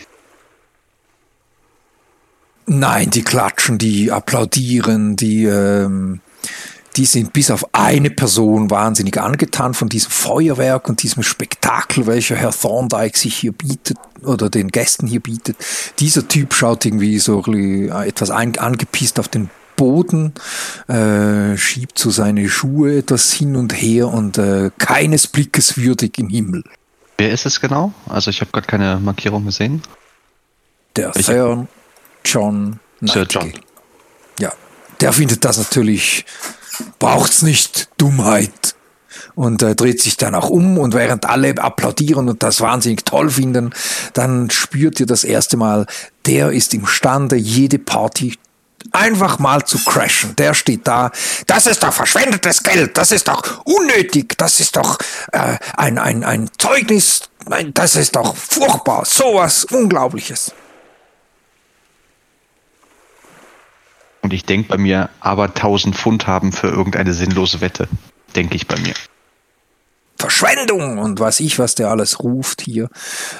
Nein, die klatschen, die applaudieren, die, ähm, die sind bis auf eine Person wahnsinnig angetan von diesem Feuerwerk und diesem Spektakel, welcher Herr Thorndyke sich hier bietet oder den Gästen hier bietet. Dieser Typ schaut irgendwie so äh, etwas angepisst auf den Boden, äh, schiebt so seine Schuhe etwas hin und her und äh, keines Blickes würdig im Himmel. Wer ist es genau? Also ich habe gerade keine Markierung gesehen. Der? Sir John Sir. John. Ja, der findet das natürlich, braucht's nicht, Dummheit. Und äh, dreht sich dann auch um und während alle applaudieren und das wahnsinnig toll finden, dann spürt ihr das erste Mal, der ist imstande, jede Party einfach mal zu crashen. Der steht da, das ist doch verschwendetes Geld, das ist doch unnötig, das ist doch äh, ein, ein, ein Zeugnis, das ist doch furchtbar, sowas Unglaubliches. Und ich denke bei mir, aber 1000 Pfund haben für irgendeine sinnlose Wette. Denke ich bei mir. Verschwendung und weiß ich, was der alles ruft hier.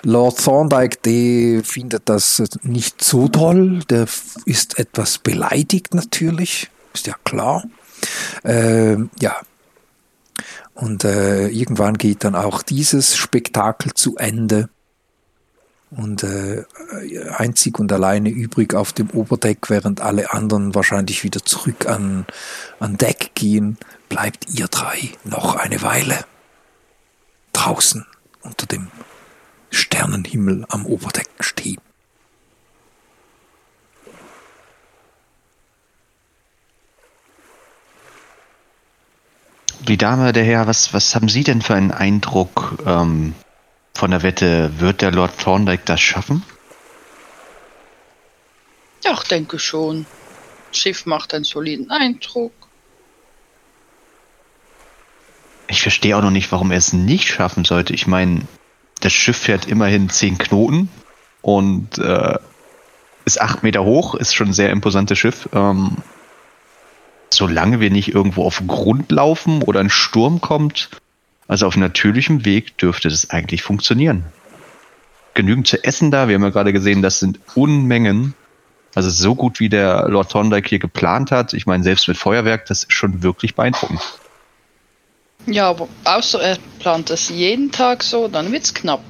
Lord Thorndyke, der findet das nicht so toll. Der ist etwas beleidigt natürlich, ist ja klar. Ähm, ja. Und äh, irgendwann geht dann auch dieses Spektakel zu Ende. Und äh, einzig und alleine übrig auf dem Oberdeck, während alle anderen wahrscheinlich wieder zurück an, an Deck gehen, bleibt ihr drei noch eine Weile draußen unter dem Sternenhimmel am Oberdeck stehen. Die Dame, der Herr, was, was haben Sie denn für einen Eindruck ähm, von der Wette? Wird der Lord Thorndyke das schaffen? Ja, ich denke schon. Schiff macht einen soliden Eindruck. Ich verstehe auch noch nicht, warum er es nicht schaffen sollte. Ich meine, das Schiff fährt immerhin 10 Knoten und äh, ist 8 Meter hoch, ist schon ein sehr imposantes Schiff. Ähm, solange wir nicht irgendwo auf Grund laufen oder ein Sturm kommt, also auf natürlichem Weg, dürfte das eigentlich funktionieren. Genügend zu essen da. Wir haben ja gerade gesehen, das sind Unmengen. Also so gut wie der Lord Thorndyke hier geplant hat. Ich meine, selbst mit Feuerwerk, das ist schon wirklich beeindruckend. Ja, aber außer er plant das jeden Tag so, dann wird's knapp.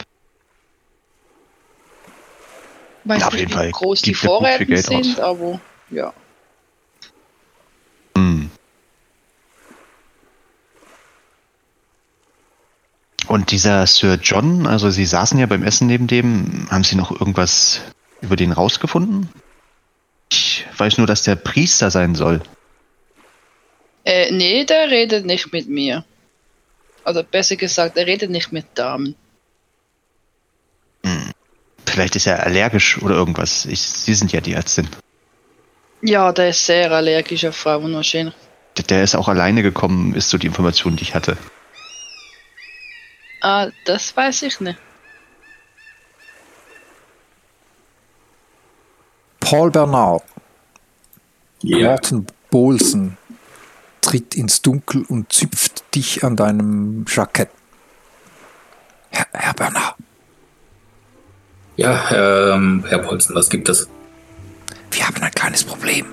Weiß auf nicht, jeden wie Fall groß die Vorräte sind, aus. aber ja. Und dieser Sir John, also Sie saßen ja beim Essen neben dem, haben Sie noch irgendwas über den rausgefunden? Ich weiß nur, dass der Priester sein soll. Äh, nee, der redet nicht mit mir. Also besser gesagt, er redet nicht mit Damen. Vielleicht ist er allergisch oder irgendwas. Ich, Sie sind ja die Ärztin. Ja, der ist sehr allergisch auf Frauen wahrscheinlich. Der- Der ist auch alleine gekommen, ist so die Information, die ich hatte. Ah, das weiß ich nicht. Paul Bernard, Ja. Morten Bolsen, tritt ins Dunkel und züpft dich an deinem Jackett. Herr, Herr Bernard, Ja, ähm, Herr Polzen, was gibt es? wir haben ein kleines Problem.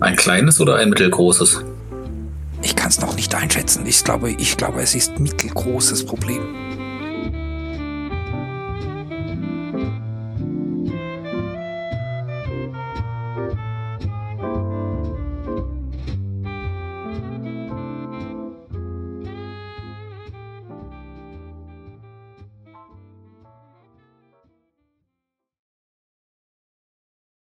Ein kleines oder ein mittelgroßes? Ich kann es noch nicht einschätzen. Ich glaube, ich glaube, es ist mittelgroßes Problem.